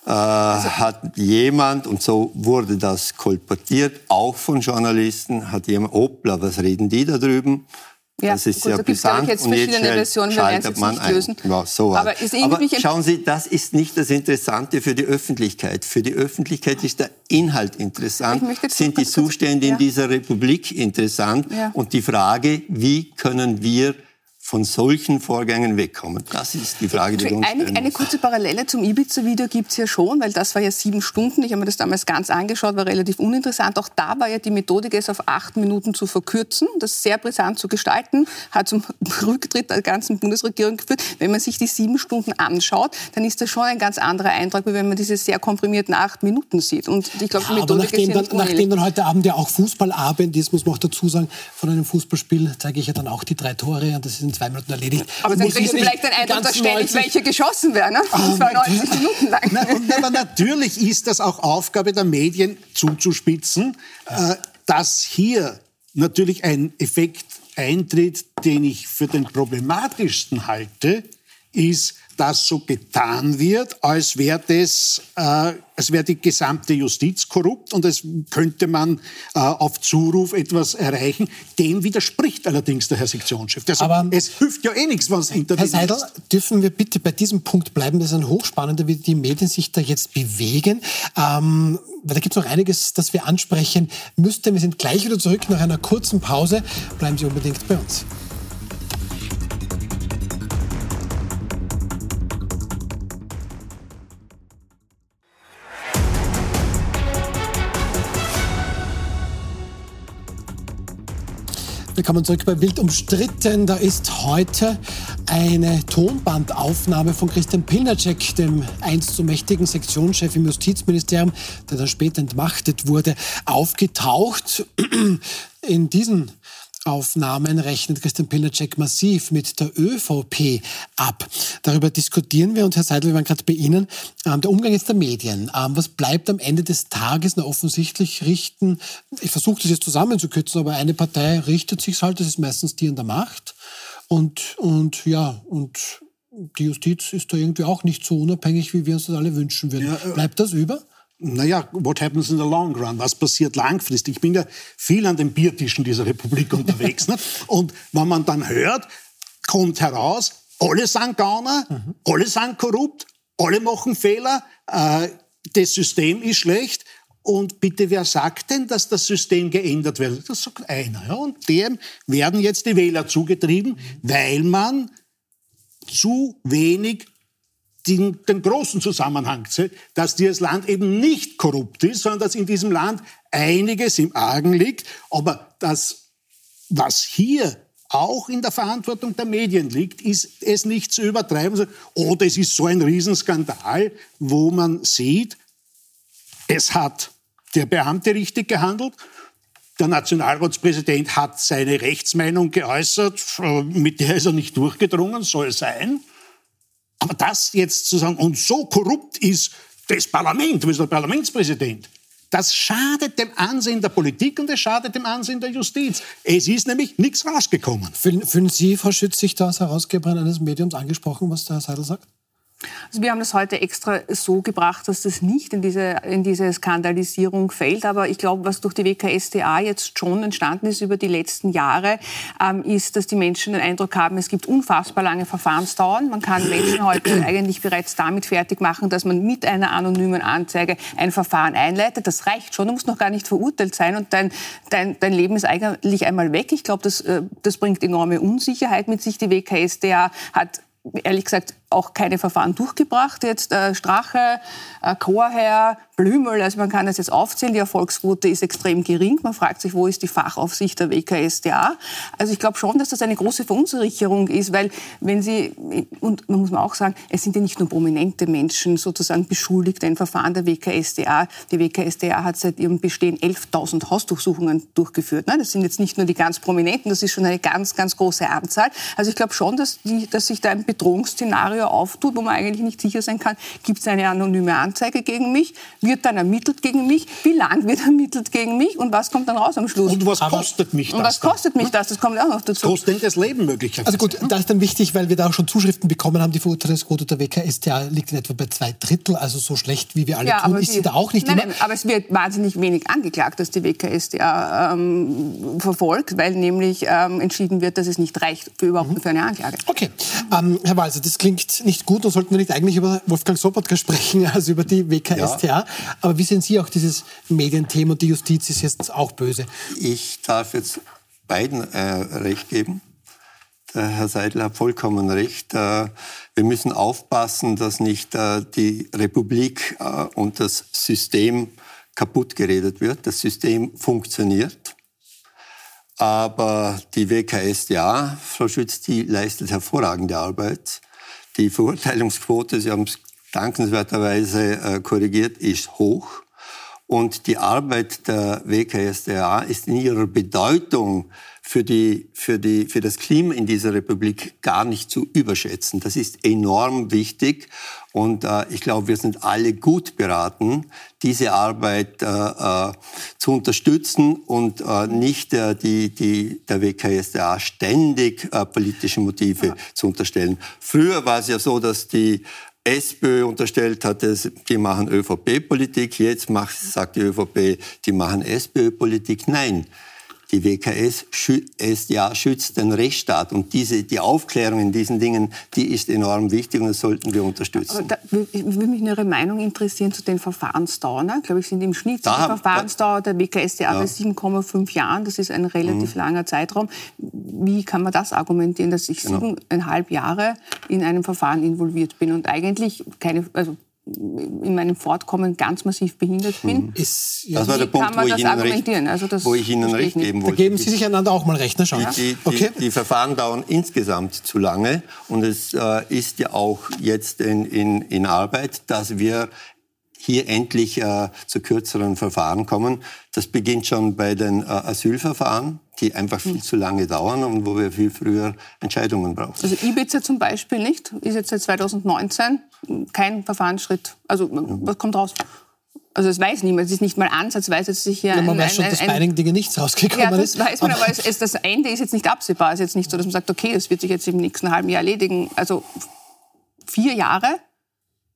äh, also, hat jemand, und so wurde das kolportiert, auch von Journalisten, hat jemand, hoppla, was reden die da drüben? Ja, das ist gut, ja da brisant jetzt und jetzt Versionen, es jetzt nicht lösen. Ja, so Aber, Aber schauen Sie, das ist nicht das Interessante für die Öffentlichkeit. Für die Öffentlichkeit ist der Inhalt interessant, sind die Zustände ja. in dieser Republik interessant ja. und die Frage, wie können wir von solchen Vorgängen wegkommen? Das ist die Frage, die wir uns eine, eine kurze Parallele zum Ibiza-Video gibt es ja schon, weil das war ja sieben Stunden. Ich habe mir das damals ganz angeschaut, war relativ uninteressant. Auch da war ja die Methodik, es auf acht Minuten zu verkürzen, das sehr brisant zu gestalten, hat zum [laughs] Rücktritt der ganzen Bundesregierung geführt. Wenn man sich die sieben Stunden anschaut, dann ist das schon ein ganz anderer Eindruck, wie wenn man diese sehr komprimierten acht Minuten sieht. Und ich glaube, die Methodik nachdem, ist ja dann, nachdem dann heute Abend ja auch Fußballabend ist, muss man auch dazu sagen, von einem Fußballspiel zeige ich ja dann auch die drei Tore und das ist in zwei Minuten erledigt. Aber dann kriegen Sie vielleicht den Eindruck, dass ständig welche geschossen werden. Ne? Und zwar 90 Minuten lang. Na, und, aber natürlich ist das auch Aufgabe der Medien zuzuspitzen, äh, dass hier natürlich ein Effekt eintritt, den ich für den problematischsten halte, ist, dass so getan wird, als wäre das, äh, als wäre die gesamte Justiz korrupt und es könnte man äh, auf Zuruf etwas erreichen. Dem widerspricht allerdings der Herr Sektionschef. Also, Aber es hilft ja eh nichts, was hinter Herr Seidel, dürfen wir bitte bei diesem Punkt bleiben? Das ist ein hochspannender, wie die Medien sich da jetzt bewegen. Ähm, weil da gibt es noch einiges, das wir ansprechen müssten. Wir sind gleich wieder zurück nach einer kurzen Pause. Bleiben Sie unbedingt bei uns. Willkommen zurück bei Wild umstritten. Da ist heute eine Tonbandaufnahme von Christian Pilnacek, dem einst so mächtigen Sektionschef im Justizministerium, der dann später entmachtet wurde, aufgetaucht. [clears throat] In diesen Aufnahmen rechnet Christian Pilnacek massiv mit der ÖVP ab. Darüber diskutieren wir und Herr Seidel, wir waren gerade bei Ihnen. Ähm, der Umgang jetzt der Medien. Ähm, was bleibt am Ende des Tages? Na, offensichtlich richten, ich versuche das jetzt zusammenzukürzen, aber eine Partei richtet sich halt, das ist meistens die an der Macht. Und, und ja, und die Justiz ist da irgendwie auch nicht so unabhängig, wie wir uns das alle wünschen würden. Ja, äh, Bleibt das über? Naja, what happens in the long run? Was passiert langfristig? Ich bin ja viel an den Biertischen dieser Republik [laughs] unterwegs. ne? Und wenn man dann hört, kommt heraus, alle sind Gauner, mhm. alle sind korrupt, alle machen Fehler, äh, das System ist schlecht. Und bitte, wer sagt denn, dass das System geändert wird? Das sagt einer. Ja? Und dem werden jetzt die Wähler zugetrieben, weil man zu wenig den, den großen Zusammenhang, dass dieses Land eben nicht korrupt ist, sondern dass in diesem Land einiges im Argen liegt. Aber das, was hier auch in der Verantwortung der Medien liegt, ist es nicht zu übertreiben. Oh, das ist so ein Riesenskandal, wo man sieht, es hat der Beamte richtig gehandelt der Nationalratspräsident hat seine Rechtsmeinung geäußert, äh, mit der ist er nicht durchgedrungen, soll sein. Aber das jetzt zu sagen, und so korrupt ist das Parlament, du bist der Parlamentspräsident, das schadet dem Ansehen der Politik und es schadet dem Ansehen der Justiz. Es ist nämlich nichts rausgekommen. Fühlen, fühlen Sie, Frau Schütz, sich da als Herausgeberin eines Mediums angesprochen, was der Herr Seidel sagt? Also wir haben das heute extra so gebracht, dass das nicht in diese, in diese Skandalisierung fällt. Aber ich glaube, was durch die WKSDA jetzt schon entstanden ist über die letzten Jahre, ähm, ist, dass die Menschen den Eindruck haben, es gibt unfassbar lange Verfahrensdauern. Man kann Menschen heute [coughs] eigentlich bereits damit fertig machen, dass man mit einer anonymen Anzeige ein Verfahren einleitet. Das reicht schon. Du musst noch gar nicht verurteilt sein und dein, dein, dein Leben ist eigentlich einmal weg. Ich glaube, das, äh, das bringt enorme Unsicherheit mit sich. Die WKSDA hat ehrlich gesagt auch keine Verfahren durchgebracht. Jetzt äh, Strache, äh, Chorherr, Blümel, also man kann das jetzt aufzählen, die Erfolgsquote ist extrem gering. Man fragt sich, wo ist die Fachaufsicht der WKSDA? Also ich glaube schon, dass das eine große Verunsicherung ist, weil wenn Sie, und man muss man auch sagen, es sind ja nicht nur prominente Menschen sozusagen beschuldigt, ein Verfahren der WKSDA. Die WKSDA hat seit ihrem Bestehen 11.000 Hausdurchsuchungen durchgeführt. Ne? Das sind jetzt nicht nur die ganz Prominenten, das ist schon eine ganz, ganz große Anzahl. Also ich glaube schon, dass, die, dass sich da ein Bedrohungsszenario auftut, wo man eigentlich nicht sicher sein kann, gibt es eine anonyme Anzeige gegen mich? Wird dann ermittelt gegen mich? Wie lang wird [laughs] ermittelt gegen mich? Und was kommt dann raus am Schluss? Und was kostet mich das? Und was kostet mich das? Das kommt auch noch dazu. Kostet das Leben möglicherweise. Also gut, da ist dann wichtig, weil wir da auch schon Zuschriften bekommen haben, die Verurteilungsquote der WKStA liegt in etwa bei zwei Drittel, also so schlecht, wie wir alle ja, tun, ist sie da auch nicht nein, immer. Nein, aber es wird wahnsinnig wenig angeklagt, dass die WKStA ähm, verfolgt, weil nämlich ähm, entschieden wird, dass es nicht reicht für überhaupt mhm. für eine Anklage. Okay, ähm, Herr Walser, das klingt nicht gut, da sollten wir nicht eigentlich über Wolfgang Sobotka sprechen, [laughs] also über die WKStA. Ja. Aber wie sehen Sie auch dieses Medienthema und die Justiz ist jetzt auch böse? Ich darf jetzt beiden äh, recht geben. Der Herr Seidel hat vollkommen recht. Äh, wir müssen aufpassen, dass nicht äh, die Republik äh, und das System kaputt geredet wird. Das System funktioniert. Aber die WKSDA, Frau Schütz, die leistet hervorragende Arbeit. Die Verurteilungsquote, Sie haben es dankenswerterweise äh, korrigiert, ist hoch. Und die Arbeit der WKSDA ist in ihrer Bedeutung für, die, für, die, für das Klima in dieser Republik gar nicht zu überschätzen. Das ist enorm wichtig. Und äh, ich glaube, wir sind alle gut beraten, diese Arbeit äh, äh, zu unterstützen und äh, nicht äh, die, die, der WKSDA ständig äh, politische Motive ja. zu unterstellen. Früher war es ja so, dass die SPÖ unterstellt hat, die machen ÖVP-Politik. Jetzt macht, sagt die ÖVP, die machen SPÖ-Politik. Nein, die WKS schützt, ja, schützt den Rechtsstaat. Und diese, die Aufklärung in diesen Dingen, die ist enorm wichtig und das sollten wir unterstützen. Da würde mich Ihre Meinung interessieren zu den Verfahrensdauern. Ich glaube, ich sind im Schnitt da, die Verfahrensdauer der WKSDA ja. bei 7,5 Jahren. Das ist ein relativ mhm. langer Zeitraum. Wie kann man das argumentieren, dass ich genau. siebeneinhalb Jahre in einem Verfahren involviert bin und eigentlich keine, also in meinem Fortkommen ganz massiv behindert bin. Hm. Ist, ja. Das war der Punkt, wo ich, Ihnen recht, also wo ich Ihnen recht geben wollte. Da geben Sie sich einander auch mal recht, ne? Schauen. Die, die, okay. die, die, Verfahren dauern insgesamt zu lange und es äh, ist ja auch jetzt in, in, in Arbeit, dass wir hier endlich äh, zu kürzeren Verfahren kommen. Das beginnt schon bei den äh, Asylverfahren, die einfach viel hm. zu lange dauern und wo wir viel früher Entscheidungen brauchen. Also Ibiza zum Beispiel nicht, ist jetzt seit 2019 kein Verfahrensschritt. Also was kommt raus? Also das weiß niemand. Es ist nicht mal ansatzweise, dass sich hier ja, Man ein, weiß schon, ein, dass bei einigen Dingen nichts rausgekommen ja, das weiß man, aber es, es, das Ende ist jetzt nicht absehbar. Es ist jetzt nicht so, dass man sagt, okay, das wird sich jetzt im nächsten halben Jahr erledigen. Also vier Jahre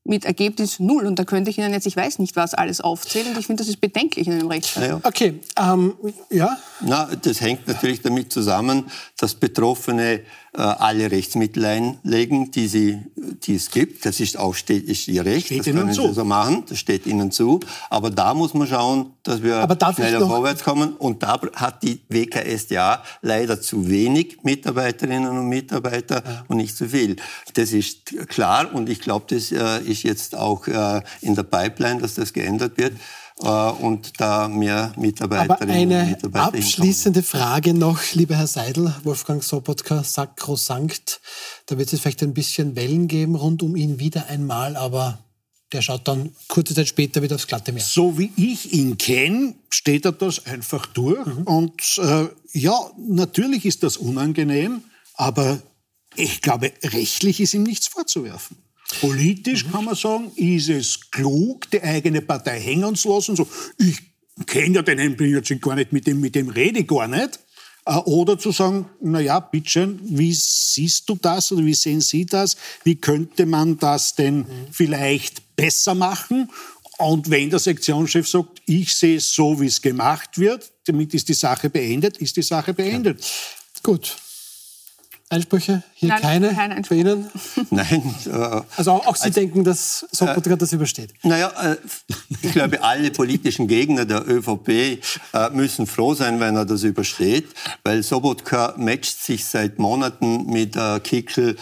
mit Ergebnis null. Und da könnte ich Ihnen jetzt, ich weiß nicht was, alles aufzählen. Und ich finde, das ist bedenklich in einem Rechtsstaat. Ja. Okay, ähm, ja? Na, das hängt natürlich damit zusammen, dass Betroffene äh, alle Rechtsmittel einlegen, die, sie, die es gibt. Das ist auch steht, ist ihr Recht, steht das können sie so machen, das steht ihnen zu. Aber da muss man schauen, dass wir schneller vorwärts kommen. Und da hat die WKSDA leider zu wenig Mitarbeiterinnen und Mitarbeiter ja. und nicht zu viel. Das ist klar und ich glaube, das äh, ist jetzt auch äh, in der Pipeline, dass das geändert wird. Äh, und da mehr Mitarbeiterinnen Aber eine Mitarbeiter abschließende Frage noch, lieber Herr Seidel, Wolfgang Sobotka, sakrosankt. Da wird es vielleicht ein bisschen Wellen geben rund um ihn wieder einmal, aber der schaut dann kurze Zeit später wieder aufs glatte Meer. So wie ich ihn kenne, steht er das einfach durch. Mhm. Und äh, ja, natürlich ist das unangenehm, aber ich glaube, rechtlich ist ihm nichts vorzuwerfen. Politisch mhm. kann man sagen, ist es klug, die eigene Partei hängen zu lassen. So, ich kenne ja den Herrn Blinacek gar nicht, mit dem, mit dem rede ich gar nicht. Äh, oder zu sagen, na ja, bitteschön, wie siehst du das oder wie sehen Sie das? Wie könnte man das denn vielleicht besser machen? Und wenn der Sektionschef sagt, ich sehe es so, wie es gemacht wird, damit ist die Sache beendet, ist die Sache beendet. Ja. Gut. Einsprüche? Hier Nein, keine kein Einspruch. bei Ihnen? [laughs] Nein. Äh, also auch, auch Sie also, denken, dass Sobotka äh, das übersteht? Naja, äh, ich glaube, alle politischen Gegner der ÖVP äh, müssen froh sein, wenn er das übersteht, weil Sobotka matcht sich seit Monaten mit äh, Kickel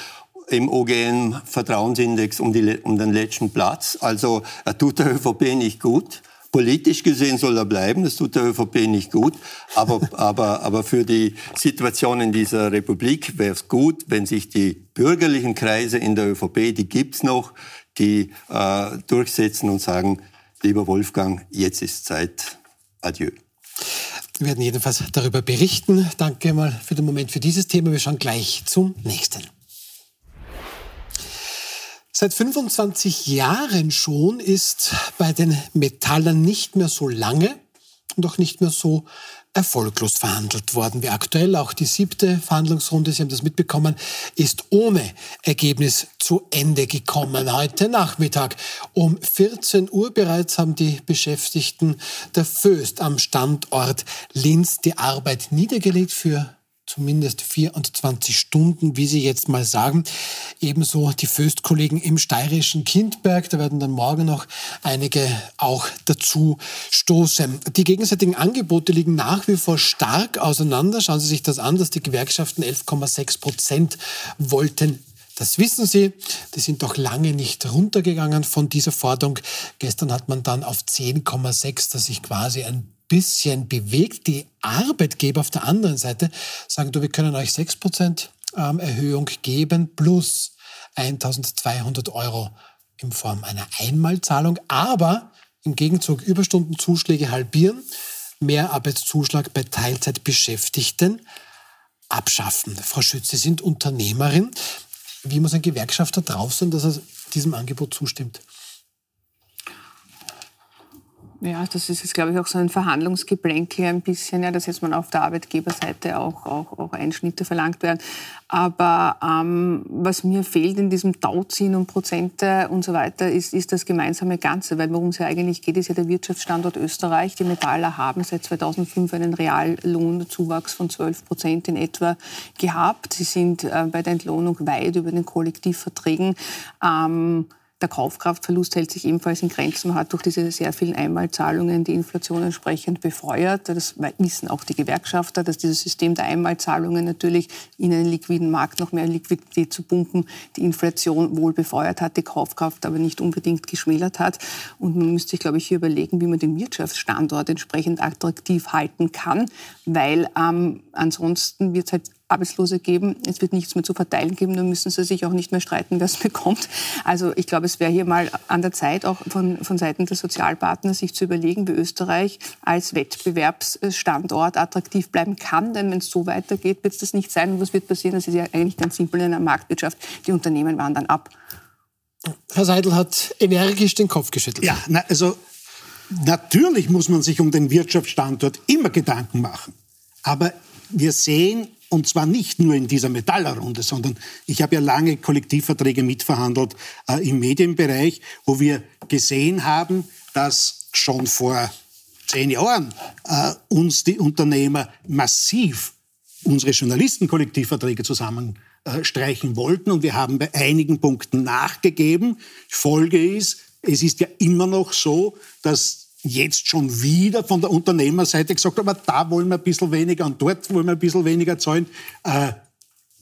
im OGN-Vertrauensindex um, um den letzten Platz. Also er tut der ÖVP nicht gut. Politisch gesehen soll er bleiben, das tut der ÖVP nicht gut. Aber, [laughs] aber, aber für die Situation in dieser Republik wäre es gut, wenn sich die bürgerlichen Kreise in der ÖVP, die gibt's noch, die äh, durchsetzen und sagen, lieber Wolfgang, jetzt ist Zeit. Adieu. Wir werden jedenfalls darüber berichten. Danke mal für den Moment für dieses Thema. Wir schauen gleich zum nächsten. Seit 25 Jahren schon ist bei den Metallern nicht mehr so lange und auch nicht mehr so erfolglos verhandelt worden wie aktuell. Auch die siebte Verhandlungsrunde, Sie haben das mitbekommen, ist ohne Ergebnis zu Ende gekommen. Heute Nachmittag um 14 Uhr bereits haben die Beschäftigten der Föst am Standort Linz die Arbeit niedergelegt für zumindest 24 Stunden, wie Sie jetzt mal sagen. Ebenso die Föst-Kollegen im steirischen Kindberg. Da werden dann morgen noch einige auch dazu stoßen. Die gegenseitigen Angebote liegen nach wie vor stark auseinander. Schauen Sie sich das an, dass die Gewerkschaften 11,6 Prozent wollten das wissen Sie. Die sind doch lange nicht runtergegangen von dieser Forderung. Gestern hat man dann auf 10,6, dass sich quasi ein bisschen bewegt. Die Arbeitgeber auf der anderen Seite sagen, du, wir können euch 6% ähm, Erhöhung geben plus 1200 Euro in Form einer Einmalzahlung, aber im Gegenzug Überstundenzuschläge halbieren, mehr Arbeitszuschlag bei Teilzeitbeschäftigten abschaffen. Frau Schütz, Sie sind Unternehmerin. Wie muss ein Gewerkschafter drauf sein, dass er diesem Angebot zustimmt? Ja, das ist jetzt, glaube ich, auch so ein Verhandlungsgeplänkel ein bisschen, ja, dass jetzt mal auf der Arbeitgeberseite auch, auch, auch Einschnitte verlangt werden. Aber ähm, was mir fehlt in diesem Tauziehen und Prozente und so weiter, ist, ist das gemeinsame Ganze. Weil worum es ja eigentlich geht, ist ja der Wirtschaftsstandort Österreich. Die Metaller haben seit 2005 einen Reallohnzuwachs von 12 Prozent in etwa gehabt. Sie sind äh, bei der Entlohnung weit über den Kollektivverträgen. Ähm, der Kaufkraftverlust hält sich ebenfalls in Grenzen. Man hat durch diese sehr vielen Einmalzahlungen die Inflation entsprechend befeuert. Das wissen auch die Gewerkschafter, dass dieses System der Einmalzahlungen natürlich in einen liquiden Markt noch mehr Liquidität zu pumpen, die Inflation wohl befeuert hat, die Kaufkraft aber nicht unbedingt geschmälert hat. Und man müsste sich, glaube ich, hier überlegen, wie man den Wirtschaftsstandort entsprechend attraktiv halten kann, weil ähm, ansonsten wird es halt Arbeitslose geben. Es wird nichts mehr zu verteilen geben. Dann müssen sie sich auch nicht mehr streiten, wer es [laughs] bekommt. Also ich glaube, es wäre hier mal an der Zeit, auch von, von Seiten der Sozialpartner, sich zu überlegen, wie Österreich als Wettbewerbsstandort attraktiv bleiben kann. Denn wenn es so weitergeht, wird es das nicht sein. Und was wird passieren? Das ist ja eigentlich ganz simpel in einer Marktwirtschaft. Die Unternehmen wandern ab. Herr Seidel hat energisch den Kopf geschüttelt. Ja, na, also natürlich muss man sich um den Wirtschaftsstandort immer Gedanken machen. Aber wir sehen und zwar nicht nur in dieser Metallerrunde, sondern ich habe ja lange Kollektivverträge mitverhandelt äh, im Medienbereich, wo wir gesehen haben, dass schon vor zehn Jahren äh, uns die Unternehmer massiv unsere Journalistenkollektivverträge zusammenstreichen äh, wollten. Und wir haben bei einigen Punkten nachgegeben. Folge ist, es ist ja immer noch so, dass jetzt schon wieder von der Unternehmerseite gesagt, aber da wollen wir ein bisschen weniger und dort wollen wir ein bisschen weniger zahlen, äh,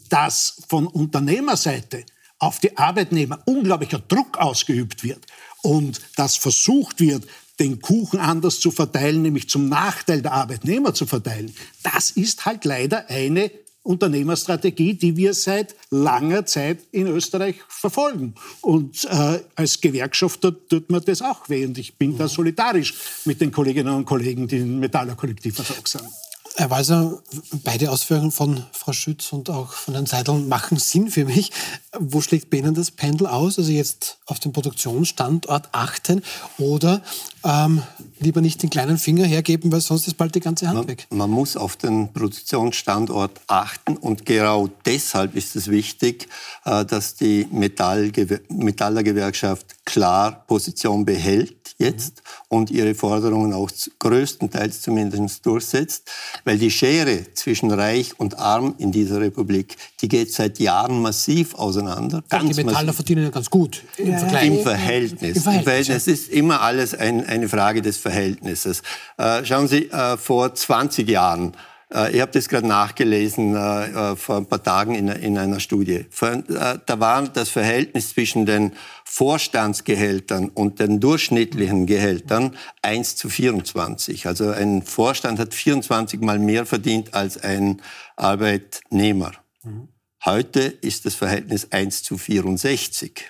dass von Unternehmerseite auf die Arbeitnehmer unglaublicher Druck ausgeübt wird und dass versucht wird, den Kuchen anders zu verteilen, nämlich zum Nachteil der Arbeitnehmer zu verteilen, das ist halt leider eine Unternehmerstrategie, die wir seit langer Zeit in Österreich verfolgen. Und äh, als Gewerkschafter tut mir das auch weh. Und ich bin da solidarisch mit den Kolleginnen und Kollegen, die im Metaller-Kollektiv sind. Herr Walser, beide Ausführungen von Frau Schütz und auch von Herrn Seidel machen Sinn für mich. Wo schlägt bei Ihnen das Pendel aus? Also jetzt auf den Produktionsstandort achten oder ähm, lieber nicht den kleinen Finger hergeben, weil sonst ist bald die ganze Hand man, weg. Man muss auf den Produktionsstandort achten und genau deshalb ist es wichtig, äh, dass die Metallergewerkschaft klar Position behält jetzt mhm. und ihre Forderungen auch größtenteils zumindest durchsetzt, weil die Schere zwischen Reich und Arm in dieser Republik, die geht seit Jahren massiv auseinander. Ja, die Metaller massiv. verdienen ja ganz gut im ja, Vergleich. Im Verhältnis. Im Verhältnis, Im Verhältnis ist immer alles ein, eine Frage des Verhältnisses. Äh, schauen Sie, äh, vor 20 Jahren äh, ich habe das gerade nachgelesen äh, äh, vor ein paar Tagen in, in einer Studie. Da war das Verhältnis zwischen den Vorstandsgehältern und den durchschnittlichen Gehältern 1 zu 24. Also ein Vorstand hat 24 mal mehr verdient als ein Arbeitnehmer. Mhm. Heute ist das Verhältnis 1 zu 64.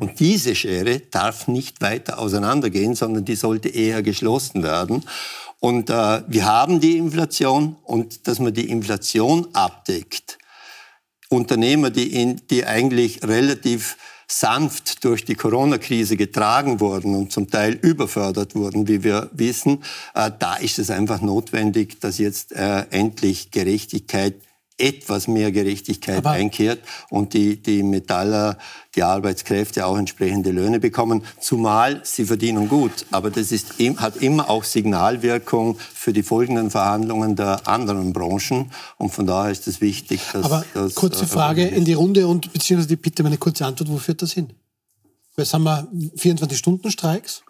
Und diese Schere darf nicht weiter auseinandergehen, sondern die sollte eher geschlossen werden. Und äh, wir haben die Inflation und dass man die Inflation abdeckt. Unternehmer, die, in, die eigentlich relativ sanft durch die Corona-Krise getragen wurden und zum Teil überfördert wurden, wie wir wissen, äh, da ist es einfach notwendig, dass jetzt äh, endlich Gerechtigkeit etwas mehr Gerechtigkeit Aber einkehrt und die, die Metaller, die Arbeitskräfte auch entsprechende Löhne bekommen, zumal sie verdienen gut. Aber das ist, hat immer auch Signalwirkung für die folgenden Verhandlungen der anderen Branchen. Und von daher ist es wichtig, dass... Aber dass, kurze äh, Frage in die Runde und beziehungsweise bitte meine kurze Antwort, wo führt das hin? Jetzt haben wir 24-Stunden-Streiks.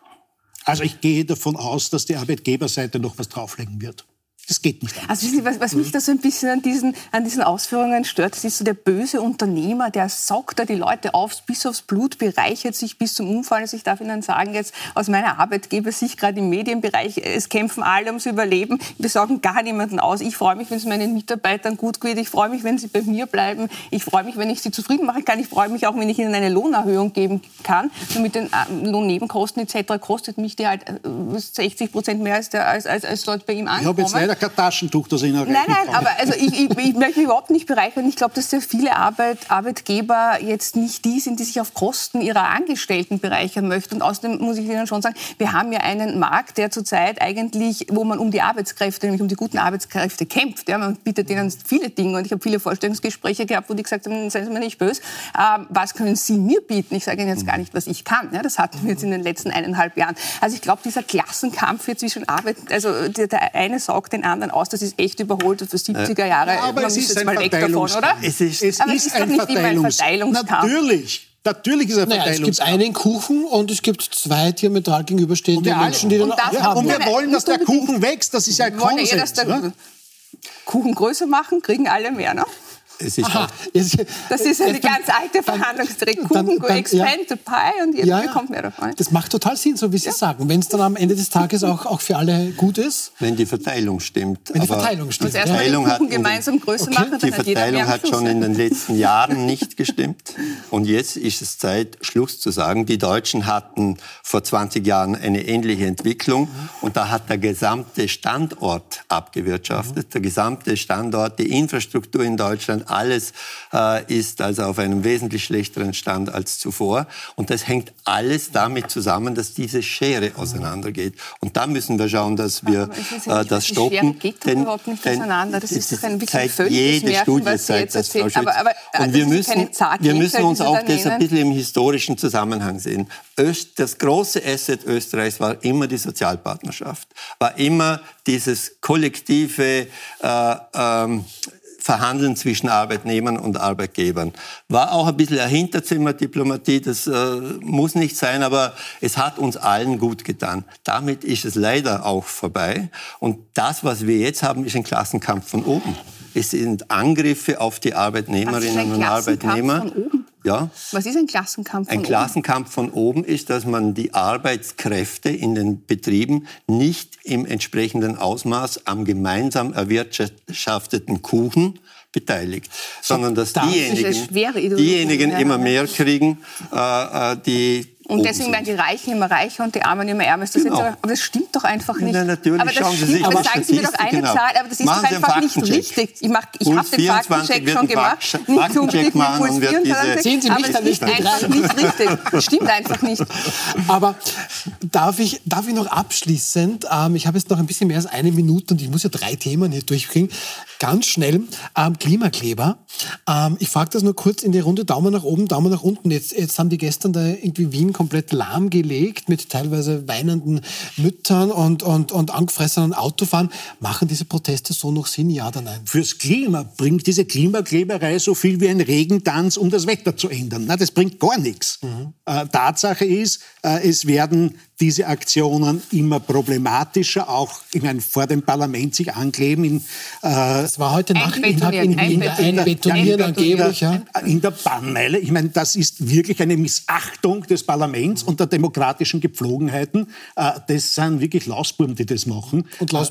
Also ich gehe davon aus, dass die Arbeitgeberseite noch was drauflegen wird. Das geht nicht. Anders. Also was, was mich da so ein bisschen an diesen, an diesen Ausführungen stört, das ist so der böse Unternehmer, der saugt da die Leute auf, bis aufs Blut, bereichert sich bis zum Umfallen. Also ich darf Ihnen sagen, jetzt aus meiner Arbeitgebersicht, gerade im Medienbereich, es kämpfen alle ums Überleben. Wir saugen gar niemanden aus. Ich freue mich, wenn es meinen Mitarbeitern gut geht. Ich freue mich, wenn sie bei mir bleiben. Ich freue mich, wenn ich sie zufrieden machen kann. Ich freue mich auch, wenn ich ihnen eine Lohnerhöhung geben kann. Nur mit den äh, Lohnnebenkosten etc. kostet mich die halt 60 äh, Prozent mehr als, der, als, als, als dort bei ihm ankommen kein Taschentuch, das Ihnen Nein, nein, aber also ich, ich, ich möchte mich überhaupt nicht bereichern. Ich glaube, dass sehr viele Arbeit, Arbeitgeber jetzt nicht die sind, die sich auf Kosten ihrer Angestellten bereichern möchten. Und außerdem muss ich Ihnen schon sagen, wir haben ja einen Markt, der zurzeit eigentlich, wo man um die Arbeitskräfte, nämlich um die guten Arbeitskräfte kämpft. Ja, man bietet denen viele Dinge. Und ich habe viele Vorstellungsgespräche gehabt, wo die gesagt haben, seien Sie mir nicht böse, äh, was können Sie mir bieten? Ich sage Ihnen jetzt gar nicht, was ich kann. Ja, das hatten wir jetzt in den letzten eineinhalb Jahren. Also ich glaube, dieser Klassenkampf hier zwischen Arbeit, also der eine saugt den anderen aus. Das ist echt überholt für 70er Jahre. Ja, aber Man es ist ein mal weg davon, oder? Es ist, es aber ist, es ist ein, Verteilungs ein Natürlich. Natürlich ist er naja, Es gibt einen Kuchen und es gibt zwei diametral gegenüberstehende Menschen, die den auch haben. Und wir wollen, dass der Kuchen wächst. Das ist ja ein Konsens. Eher, dass der ne? Kuchen größer machen, kriegen alle mehr. Ne? Es ist Aha, das ist eine ganz alte Verhandlungsregel. Kuchen go expand the pie und jeder ja, bekommt mehr davon. Das macht total Sinn, so wie Sie ja. sagen. Wenn es dann am Ende des Tages auch, auch für alle gut ist. Wenn die Verteilung stimmt. Wenn die Verteilung stimmt. Also erstmal den Kuchen gemeinsam größer okay. machen, Die Verteilung hat schon in den letzten Jahren nicht gestimmt. Und jetzt ist es Zeit, Schluss zu sagen. Die Deutschen hatten vor 20 Jahren eine ähnliche Entwicklung. Und da hat der gesamte Standort abgewirtschaftet. Der gesamte Standort, die Infrastruktur in Deutschland, alles äh, ist also auf einem wesentlich schlechteren Stand als zuvor. Und das hängt alles damit zusammen, dass diese Schere auseinandergeht. Und da müssen wir schauen, dass wir äh, das stoppen. Die Schere geht denn, überhaupt nicht auseinander. Das ist doch ein bisschen völliges jede Märchen, Studie was Sie jetzt erzählen. Aber, aber, Und wir müssen, wir müssen uns auch das ein bisschen im historischen Zusammenhang sehen. Das große Asset Österreichs war immer die Sozialpartnerschaft, war immer dieses kollektive äh, ähm, Verhandeln zwischen Arbeitnehmern und Arbeitgebern. War auch ein bisschen eine Hinterzimmerdiplomatie, das äh, muss nicht sein, aber es hat uns allen gut getan. Damit ist es leider auch vorbei. Und das, was wir jetzt haben, ist ein Klassenkampf von oben. Es sind Angriffe auf die Arbeitnehmerinnen und Arbeitnehmer. Von oben? Ja. Was ist ein Klassenkampf von Ein Klassenkampf von oben ist, dass man die Arbeitskräfte in den Betrieben nicht im entsprechenden Ausmaß am gemeinsam erwirtschafteten Kuchen beteiligt, sondern dass Das diejenigen, diejenigen immer mehr kriegen, äh, äh, die Und oben deswegen sind. werden die Reichen immer reicher und die Armen immer ärmer. Das Genau. aber, aber das stimmt doch einfach nicht. Nein, natürlich, aber das schauen Sie stimmt, sich aber sagen Sie mir doch eine ab. Zahl, aber das ist Machen doch Sie einfach nicht richtig. Ich, mach- ich habe den 24 Faktencheck schon gemacht. Faktencheck machen Puls und wird diese- 24, Sehen Sie mich da nicht einfach nicht richtig. Stimmt einfach nicht. [laughs] Aber darf ich, darf ich noch abschließend, ähm, ich habe jetzt noch ein bisschen mehr als eine Minute und ich muss ja drei Themen hier durchkriegen, ganz schnell, ähm, Klimakleber. Ähm, ich frage das nur kurz in die Runde, Daumen nach oben, Daumen nach unten. Jetzt, jetzt haben die gestern da irgendwie Wien komplett lahmgelegt mit teilweise weinenden Müttern und, und, und angefressenen Autofahren. Machen diese Proteste so noch Sinn, ja oder nein? Fürs Klima bringt diese Klimakleberei so viel wie ein Regentanz, um das Wetter zu ändern. Na, das bringt gar nichts. Äh, Tatsache ist, äh, es werden diese Aktionen immer problematischer, auch ich meine, vor dem Parlament sich ankleben. In, äh, Das war heute Nacht in, in, in, in der Einbetonieren. Angeblich. Ja. in der Bannmeile. Ich meine, das ist wirklich eine Missachtung des Parlaments und der demokratischen Gepflogenheiten. Äh, Das sind wirklich Lausbuben, die das machen. Und Laus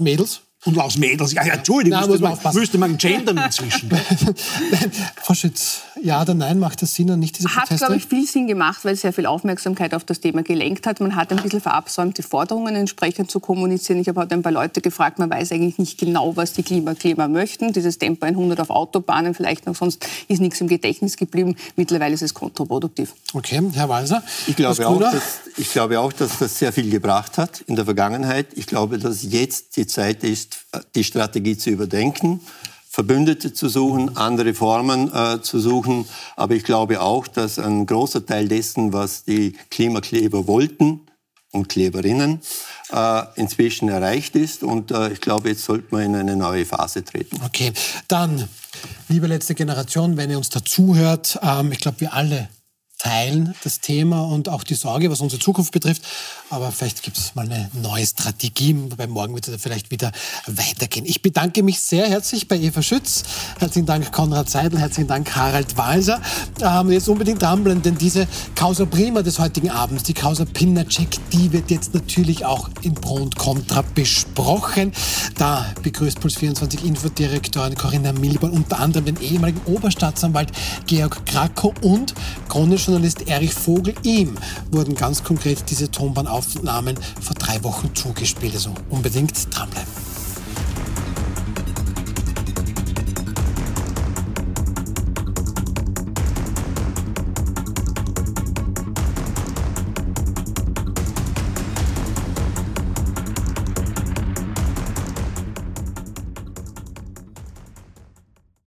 Mädels? Und Lausmädels. Ja, ja, Entschuldigung, Na, müsste, man müsste man gendern inzwischen. [laughs] Frau Schütz, ja oder nein, macht das Sinn und nicht diese Hat, Proteste? glaube ich, viel Sinn gemacht, weil es sehr viel Aufmerksamkeit auf das Thema gelenkt hat. Man hat ein bisschen verabsäumt, die Forderungen entsprechend zu kommunizieren. Ich habe heute ein paar Leute gefragt, man weiß eigentlich nicht genau, was die Klimakleber möchten. Dieses Tempo 100 auf Autobahnen vielleicht noch, sonst ist nichts im Gedächtnis geblieben. Mittlerweile ist es kontraproduktiv. Okay, Herr Walser. Ich glaube, auch, dass, ich glaube auch, dass das sehr viel gebracht hat in der Vergangenheit. Ich glaube, dass jetzt die Zeit ist, die Strategie zu überdenken, Verbündete zu suchen, andere Formen äh, zu suchen. Aber ich glaube auch, dass ein großer Teil dessen, was die Klimakleber wollten und Kleberinnen, äh, inzwischen erreicht ist. Und äh, ich glaube, jetzt sollte man in eine neue Phase treten. Okay, dann, liebe letzte Generation, wenn ihr uns dazuhört, ähm, ich glaube, wir alle teilen das Thema und auch die Sorge, was unsere Zukunft betrifft. Aber vielleicht gibt es mal eine neue Strategie, wobei morgen wird es vielleicht wieder weitergehen. Ich bedanke mich sehr herzlich bei Eva Schütz. Herzlichen Dank Konrad Seidel, herzlichen Dank Harald Walser. Ähm, jetzt unbedingt dranbleiben, denn diese Causa Prima des heutigen Abends, die Causa Pinacek, die wird jetzt natürlich auch in Pro und Contra besprochen. Da begrüßt Puls 24 Infodirektorin Corinna Milborn unter anderem den ehemaligen Oberstaatsanwalt Georg Krakow und Krone-Journalist Erich Vogel. Ihm wurden ganz konkret diese Tonbandaufnahmen vor drei Wochen zugespielt. Also unbedingt dranbleiben.